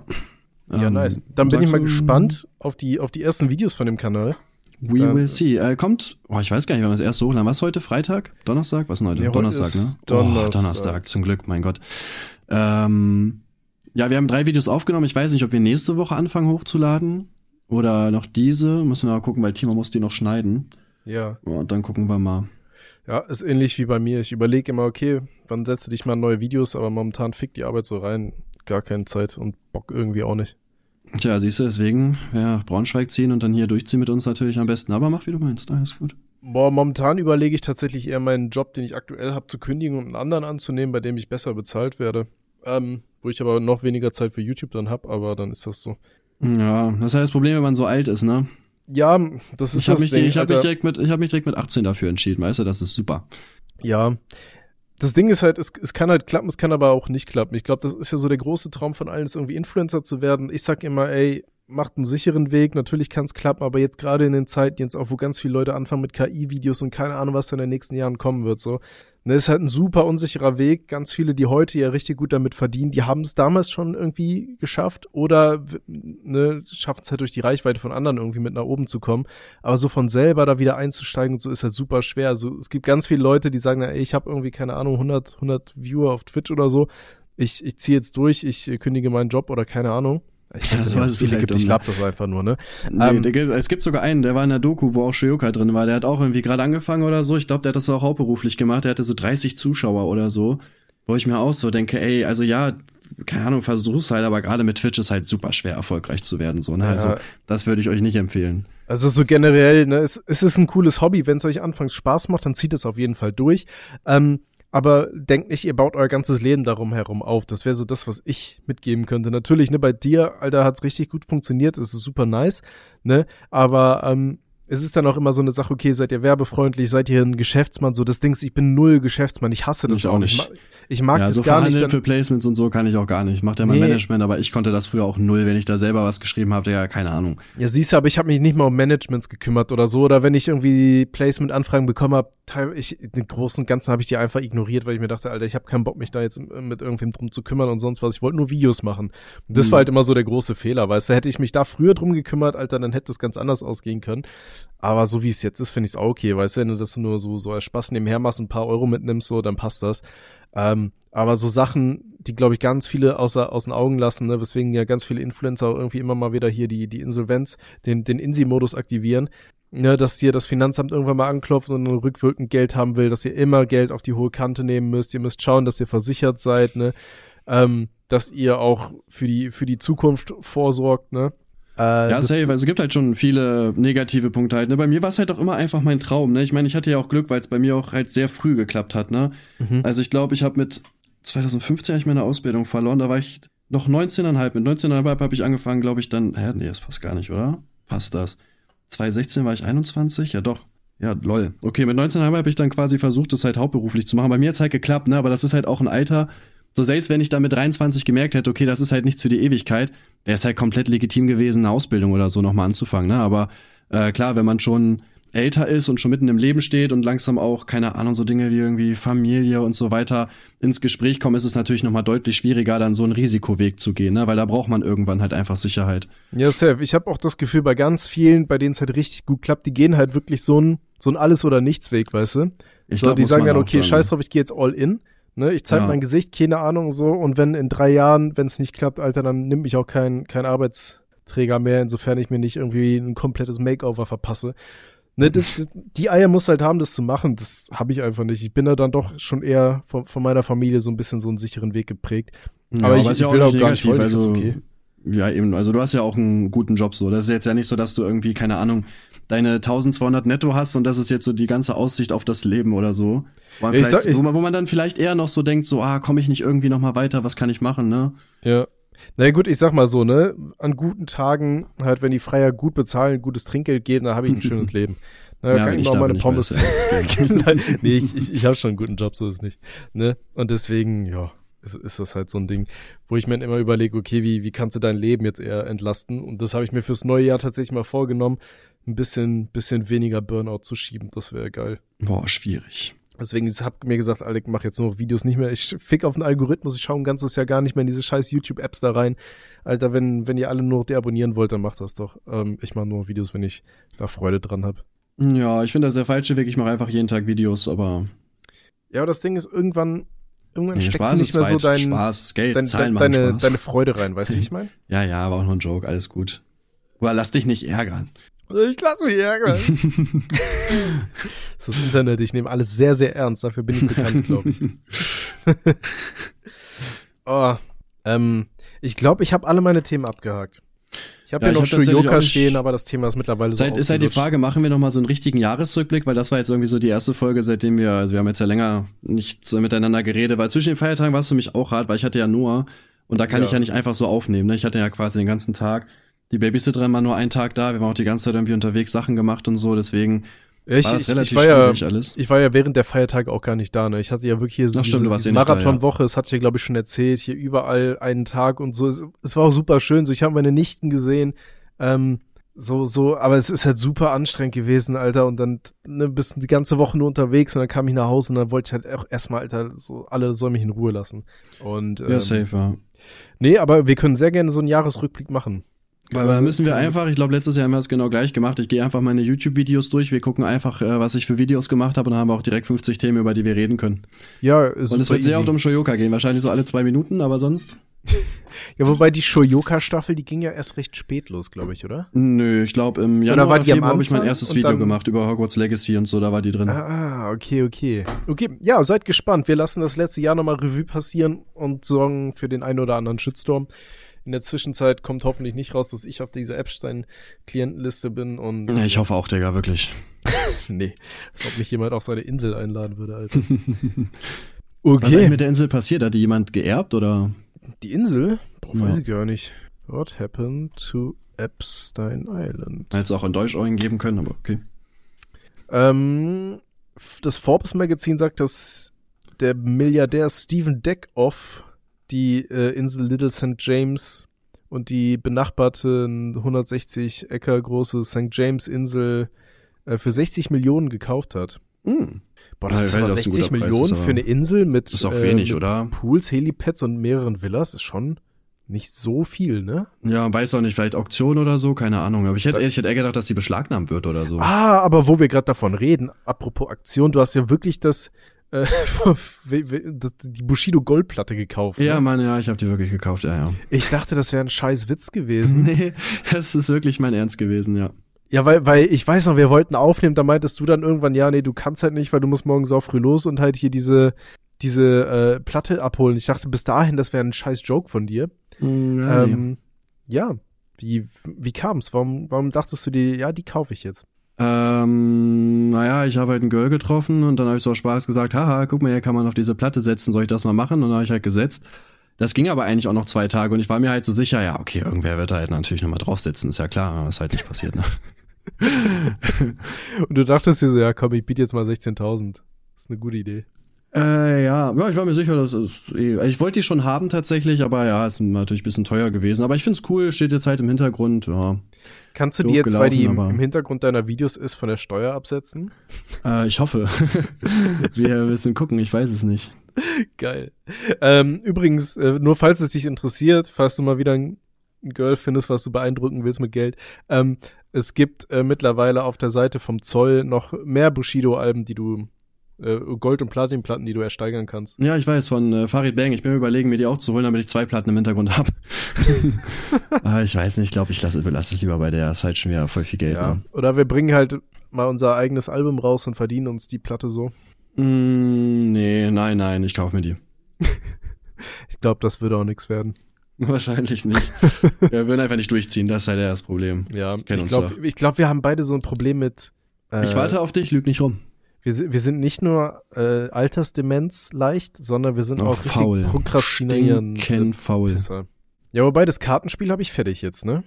Ja, ähm, nice. Dann bin ich mal gespannt auf die, auf die ersten Videos von dem Kanal. We dann, will see. Äh, kommt, oh, ich weiß gar nicht, wann wir das erst hochladen. Was heute? Freitag? Donnerstag? Was ist denn heute? Nee, Donnerstag, heute ne? Donnerstag. Oh, Donnerstag, zum Glück, mein Gott. Ähm, ja, wir haben drei Videos aufgenommen. Ich weiß nicht, ob wir nächste Woche anfangen hochzuladen oder noch diese. Müssen wir mal gucken, weil Timo muss die noch schneiden. Ja. Und dann gucken wir mal. Ja, ist ähnlich wie bei mir. Ich überlege immer, okay, wann setze dich mal neue Videos, aber momentan fickt die Arbeit so rein. Gar keine Zeit und Bock irgendwie auch nicht. Tja, siehst du, deswegen, ja, Braunschweig ziehen und dann hier durchziehen mit uns natürlich am besten. Aber mach, wie du meinst, alles gut. Boah, momentan überlege ich tatsächlich eher meinen Job, den ich aktuell habe, zu kündigen und einen anderen anzunehmen, bei dem ich besser bezahlt werde. Ähm, wo ich aber noch weniger Zeit für YouTube dann habe, aber dann ist das so. Ja, das ist halt das Problem, wenn man so alt ist, ne? Ja, das ist ich hab das mich, Ding, Ich habe mich, direkt mit, ich hab mich direkt mit 18 dafür entschieden, weißt du, das ist super. Ja, das Ding ist halt, es, es kann halt klappen, es kann aber auch nicht klappen. Ich glaube, das ist ja so der große Traum von allen, ist irgendwie Influencer zu werden. Ich sag immer, ey, macht einen sicheren Weg. Natürlich kann es klappen, aber jetzt gerade in den Zeiten, jetzt auch, wo ganz viele Leute anfangen mit KI-Videos und keine Ahnung, was da in den nächsten Jahren kommen wird, so. Ne, ist halt ein super unsicherer Weg. Ganz viele, die heute ja richtig gut damit verdienen, die haben es damals schon irgendwie geschafft oder ne, schaffen es halt durch die Reichweite von anderen irgendwie mit nach oben zu kommen. Aber so von selber da wieder einzusteigen und so ist halt super schwer. Also es gibt ganz viele Leute, die sagen, ey, ich habe irgendwie keine Ahnung 100 100 Viewer auf Twitch oder so. Ich ich ziehe jetzt durch, ich kündige meinen Job oder keine Ahnung. Ich weiß ja, nicht, was es viele gibt, ich glaube das einfach nur, ne? Nee, ähm, gibt, es gibt sogar einen, der war in der Doku, wo auch Shoyoka drin war, der hat auch irgendwie gerade angefangen oder so. Ich glaube, der hat das auch hauptberuflich gemacht, der hatte so 30 Zuschauer oder so. Wo ich mir auch so denke, ey, also ja, keine Ahnung, versuch's halt, aber gerade mit Twitch ist halt super schwer erfolgreich zu werden, so, ne? Ja. Also, das würde ich euch nicht empfehlen. Also so generell, ne, es, es ist ein cooles Hobby, wenn es euch anfangs Spaß macht, dann zieht es auf jeden Fall durch. Ähm, aber denkt nicht, ihr baut euer ganzes Leben darum herum auf. Das wäre so das, was ich mitgeben könnte. Natürlich, ne, bei dir, Alter, hat's richtig gut funktioniert, es ist super nice, ne? Aber ähm, es ist dann auch immer so eine Sache, okay, seid ihr werbefreundlich, seid ihr ein Geschäftsmann, so das Ding ist, ich bin null Geschäftsmann, ich hasse das ich auch nicht. Ich mag, ich mag ja, das so gar nicht. Dann, für Placements und so kann ich auch gar nicht. Macht ja mein nee. Management, aber ich konnte das früher auch null, wenn ich da selber was geschrieben habe, ja, keine Ahnung. Ja, siehst du, aber ich habe mich nicht mal um Managements gekümmert oder so, oder wenn ich irgendwie Placement-Anfragen bekommen habe, ich, den großen und Ganzen habe ich die einfach ignoriert, weil ich mir dachte, Alter, ich habe keinen Bock, mich da jetzt mit irgendwem drum zu kümmern und sonst was. Ich wollte nur Videos machen. Und das mhm. war halt immer so der große Fehler, weißt du, hätte ich mich da früher drum gekümmert, Alter, dann hätte es ganz anders ausgehen können. Aber so wie es jetzt ist, finde ich es auch okay, weißt du, wenn du das nur so, so als Spaß nebenher machst, ein paar Euro mitnimmst, so, dann passt das. Ähm, aber so Sachen, die, glaube ich, ganz viele außer, aus den Augen lassen, ne, weswegen ja ganz viele Influencer irgendwie immer mal wieder hier die, die Insolvenz, den, den Insi-Modus aktivieren, ne, dass hier das Finanzamt irgendwann mal anklopft und rückwirkend Geld haben will, dass ihr immer Geld auf die hohe Kante nehmen müsst, ihr müsst schauen, dass ihr versichert seid, ne, ähm, dass ihr auch für die, für die Zukunft vorsorgt, ne, äh, ja, safe. Also es gibt halt schon viele negative Punkte halt. Ne? Bei mir war es halt auch immer einfach mein Traum. Ne? Ich meine, ich hatte ja auch Glück, weil es bei mir auch halt sehr früh geklappt hat. Ne? Mhm. Also ich glaube, ich habe mit 2015 ich meine Ausbildung verloren. Da war ich noch 19,5. Mit 19,5 habe ich angefangen, glaube ich, dann. Hä, nee, das passt gar nicht, oder? Passt das? 2016 war ich 21? Ja, doch. Ja, lol. Okay, mit 19,5 habe ich dann quasi versucht, das halt hauptberuflich zu machen. Bei mir hat es halt geklappt, ne? Aber das ist halt auch ein Alter, so selbst wenn ich da mit 23 gemerkt hätte, okay, das ist halt nichts für die Ewigkeit, wäre es halt komplett legitim gewesen, eine Ausbildung oder so nochmal anzufangen. Ne? Aber äh, klar, wenn man schon älter ist und schon mitten im Leben steht und langsam auch, keine Ahnung, so Dinge wie irgendwie Familie und so weiter ins Gespräch kommen, ist es natürlich nochmal deutlich schwieriger, dann so einen Risikoweg zu gehen, ne? weil da braucht man irgendwann halt einfach Sicherheit. Ja, Seth, ich habe auch das Gefühl, bei ganz vielen, bei denen es halt richtig gut klappt, die gehen halt wirklich so ein, so ein Alles- oder Nichts-Weg, weißt du? Ich so, glaub, die sagen dann, okay, scheiß drauf, ich gehe jetzt all in. Ne, ich zeige ja. mein Gesicht, keine Ahnung so. Und wenn in drei Jahren, wenn es nicht klappt, Alter, dann nimmt mich auch kein, kein Arbeitsträger mehr, insofern ich mir nicht irgendwie ein komplettes Makeover verpasse. Ne, das, das, die Eier muss halt haben, das zu machen. Das habe ich einfach nicht. Ich bin da dann doch schon eher von, von meiner Familie so ein bisschen so einen sicheren Weg geprägt. Ja, aber ich, ich ja will auch gar nicht wollen, also, okay. Ja, eben, also du hast ja auch einen guten Job so. Das ist jetzt ja nicht so, dass du irgendwie, keine Ahnung, deine 1200 netto hast und das ist jetzt so die ganze Aussicht auf das Leben oder so. Wo man, sag- wo, man, wo man dann vielleicht eher noch so denkt, so, ah, komme ich nicht irgendwie noch mal weiter, was kann ich machen, ne? Ja. Na ja, gut, ich sag mal so, ne, an guten Tagen, halt, wenn die Freier gut bezahlen, gutes Trinkgeld geben, dann habe ich ein schönes Leben. Na, Ja, kann ich mir auch meine Pommes. nee, ich, ich, ich habe schon einen guten Job, so ist es nicht. Ne? Und deswegen, ja, ist, ist das halt so ein Ding, wo ich mir immer überlege, okay, wie, wie kannst du dein Leben jetzt eher entlasten? Und das habe ich mir fürs neue Jahr tatsächlich mal vorgenommen, ein bisschen, bisschen weniger Burnout zu schieben. Das wäre geil. Boah, schwierig. Deswegen ich hab mir gesagt, Alec, mach jetzt nur noch Videos nicht mehr. Ich fick auf den Algorithmus, ich schaue ein ganzes Jahr gar nicht mehr in diese scheiß YouTube-Apps da rein. Alter, wenn, wenn ihr alle nur noch deabonnieren wollt, dann macht das doch. Ähm, ich mache nur Videos, wenn ich da Freude dran habe. Ja, ich finde das der falsche Weg. Ich mache einfach jeden Tag Videos, aber Ja, aber das Ding ist, irgendwann, irgendwann nee, steckst Spaß du nicht mehr so dein, Spaß, Geld, dein, Zahlen dein, deine, Spaß. deine Freude rein, weißt du, wie ich meine? ja, ja, aber auch nur ein Joke, alles gut. Aber lass dich nicht ärgern. Ich lass mich ärgern. das ist das Internet, ich nehme alles sehr, sehr ernst. Dafür bin ich bekannt, glaube ich. oh, ähm, ich glaube, ich habe alle meine Themen abgehakt. Ich habe Ja, hier noch ich Shoyoka nicht- stehen, aber das Thema ist mittlerweile so Seit, ist halt die. Frage, machen wir noch mal so einen richtigen Jahresrückblick, weil das war jetzt irgendwie so die erste Folge, seitdem wir, also wir haben jetzt ja länger nichts miteinander geredet, weil zwischen den Feiertagen war es für mich auch hart, weil ich hatte ja Noah und da kann Ja. ich ja nicht einfach so aufnehmen. Ne? Ich hatte ja quasi den ganzen Tag, die Babysitterin war nur einen Tag da, wir waren auch die ganze Zeit irgendwie unterwegs, Sachen gemacht und so, deswegen Ja, ich, war das ich, relativ ich war ja, alles. ich war ja während der Feiertage auch gar nicht da. Ne? Ich hatte ja wirklich hier so Ach stimmt, diese ja da, Marathonwoche, das hatte ich ja, glaube ich, schon erzählt, hier überall einen Tag und so. Es, es war auch super schön. So, ich habe meine Nichten gesehen. Ähm, so, so, aber es ist halt super anstrengend gewesen, Alter. Und dann ne, bist du die ganze Woche nur unterwegs und dann kam ich nach Hause und dann wollte ich halt auch erstmal, Alter, so alle sollen mich in Ruhe lassen. Und ähm, Ja, safe, ja. nee, aber wir können sehr gerne so einen Jahresrückblick machen. Weil da müssen wir einfach, ich glaube, letztes Jahr haben wir es genau gleich gemacht. Ich gehe einfach meine YouTube-Videos durch. Wir gucken einfach, äh, was ich für Videos gemacht habe und dann haben wir auch direkt 50 Themen, über die wir reden können. Ja, ist Und es wird sehr easy. oft um Shoyoka gehen. Wahrscheinlich so alle zwei Minuten, aber sonst. Ja, wobei die Shoyoka-Staffel, die ging ja erst recht spät los, glaube ich, oder? Nö, ich glaube im Januar war oder Februar habe ich mein erstes Video gemacht über Hogwarts Legacy und so, da war die drin. Ah, okay, okay. Okay, ja, seid gespannt. Wir lassen das letzte Jahr nochmal Revue passieren und sorgen für den einen oder anderen Shitstorm. In der Zwischenzeit kommt hoffentlich nicht raus, dass ich auf dieser Epstein-Klientenliste bin und. Ja, ich hoffe auch, Digga, wirklich. Nee, als ob mich jemand auf seine Insel einladen würde, Alter. Was ist Okay. mit der Insel passiert? Hat die jemand geerbt oder? Die Insel? Boah, weiß Ja. ich gar nicht. What happened to Epstein Island? Hätte es auch in Deutsch auch geben können, aber okay. Ähm, das Forbes-Magazin sagt, dass der Milliardär Stephen Deckoff die äh, Insel Little St. James und die benachbarte 160 Äcker große St. James Insel äh, für 60 Millionen gekauft hat. Hm. Boah, das ist aber nicht, ob es ein 60 guter Preis Millionen für eine Insel mit, Ist auch äh, wenig, mit oder? Pools, Helipads und mehreren Villas. Ist schon nicht so viel, ne? Ja, weiß auch nicht, vielleicht Auktion oder so, keine Ahnung. Aber ich hätte, ich hätte eher gedacht, dass die beschlagnahmt wird oder so. Ah, aber wo wir gerade davon reden, apropos Aktion, du hast ja wirklich das, äh, die Bushido Goldplatte gekauft. ja, ne? Mann, ja, ich habe die wirklich gekauft, ja, ja. Ich dachte, das wäre ein scheiß Witz gewesen. Nee, das ist wirklich mein Ernst gewesen, ja. ja, weil, weil ich weiß noch, wir wollten aufnehmen, da meintest du dann irgendwann, ja, nee, du kannst halt nicht, weil du musst morgen so früh los und halt hier diese, diese äh, Platte abholen. Ich dachte bis dahin, das wäre ein scheiß Joke von dir. Hm, Ja, nee. ähm, ja, wie, wie kam's? Warum, warum dachtest du dir, ja, die kaufe ich jetzt? Ähm, naja, ich habe halt ein Girl getroffen und dann habe ich so aus Spaß gesagt, haha, guck mal, hier kann man auf diese Platte setzen, soll ich das mal machen? Und dann habe ich halt gesetzt. Das ging aber eigentlich auch noch zwei Tage und ich war mir halt so sicher, ja, okay, irgendwer wird da halt natürlich nochmal draufsetzen, ist ja klar, aber ist halt nicht passiert, ne? Und du dachtest dir so, ja, komm, ich biete jetzt mal 16.000. Das ist eine gute Idee. Äh, ja, ja, ich war mir sicher, dass es eh, ich wollte die schon haben tatsächlich, aber ja, ist natürlich ein bisschen teuer gewesen. Aber ich find's cool, steht jetzt halt im Hintergrund, ja. Kannst du die jetzt, weil die aber- im Hintergrund deiner Videos ist, von der Steuer absetzen? Äh, ich hoffe. Wir müssen gucken, ich weiß es nicht. Geil. Ähm, übrigens, äh, nur falls es dich interessiert, falls du mal wieder ein, ein Girl findest, was du beeindrucken willst mit Geld, ähm, es gibt äh, mittlerweile auf der Seite vom Zoll noch mehr Bushido-Alben, die du, äh, Gold- und Platinplatten, die du ersteigern kannst. Ja, ich weiß, von äh, Farid Bang. Ich bin mir überlegen, mir die auch zu holen, damit ich zwei Platten im Hintergrund habe. Aber ich weiß nicht, ich glaube, ich lasse, belasse es lieber bei der. Halt schon wieder voll viel Geld. Ja. Ne? Oder wir bringen halt mal unser eigenes Album raus und verdienen uns die Platte so? Mm, nee, nein, nein, ich kaufe mir die. Ich glaube, das würde auch nichts werden. Wahrscheinlich nicht. wir würden einfach nicht durchziehen, das ist halt das Problem. Ja, Kennen ich glaube, glaub, wir haben beide so ein Problem mit. Äh, Ich warte auf dich, lüg nicht rum. Wir, sind- wir sind nicht nur äh, Altersdemenz leicht, sondern wir sind Auch auch richtig faul. prokrastinieren. Stinken faul. Pisser. Ja, wobei das Kartenspiel habe ich fertig jetzt, ne?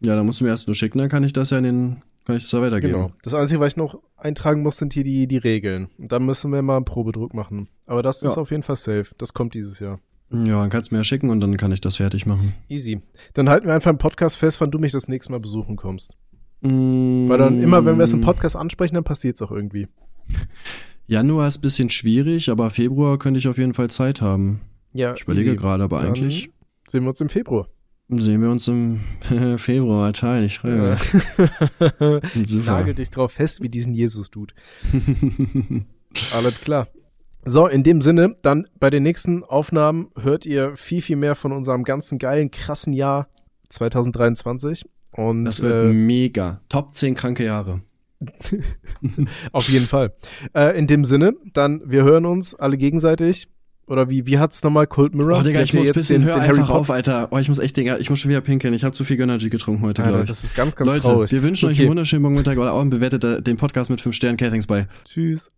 Ja, dann musst du mir erst nur schicken, dann kann ich das ja in den, kann ich das ja weitergeben. Genau. Das Einzige, was ich noch eintragen muss, sind hier die, die Regeln. Und dann müssen wir mal einen Probedruck machen. Aber das ist Ja. auf jeden Fall safe. Das kommt dieses Jahr. Ja, dann kannst du mir ja schicken und dann kann ich das fertig machen. Easy. Dann halten wir einfach im Podcast fest, wann du mich das nächste Mal besuchen kommst. Mm, Weil dann immer, wenn wir es im Podcast ansprechen, dann passiert es auch irgendwie. Januar ist bisschen schwierig, aber Februar könnte ich auf jeden Fall Zeit haben. Ja, Ich überlege gerade, aber eigentlich Sehen wir uns im Februar. sehen wir uns im Februar. Toll, ich freue mich. ich nagel dich drauf fest, wie diesen Jesus-Dude. Alles klar. So, in dem Sinne, dann bei den nächsten Aufnahmen hört ihr viel, viel mehr von unserem ganzen geilen, krassen Jahr 2023. Und Das wird äh, mega. Top 10 kranke Jahre. auf jeden Fall. Äh, in dem Sinne, dann, wir hören uns alle gegenseitig. Oder wie, wie hat's nochmal Cold Mirror? Oh, Digga, ich muss jetzt bisschen, den- hör den einfach auf, Alter. Oh, ich muss echt, Digga, ich muss schon wieder pinkeln. Ich habe zu viel Gönnergy getrunken heute, glaube ich. das ist ganz, ganz Leute, traurig. wir wünschen euch Okay. einen wunderschönen Morgen, Mittag oder Abend. Bewertet äh, den Podcast mit 5 Sternen. Thanks, bye. Tschüss.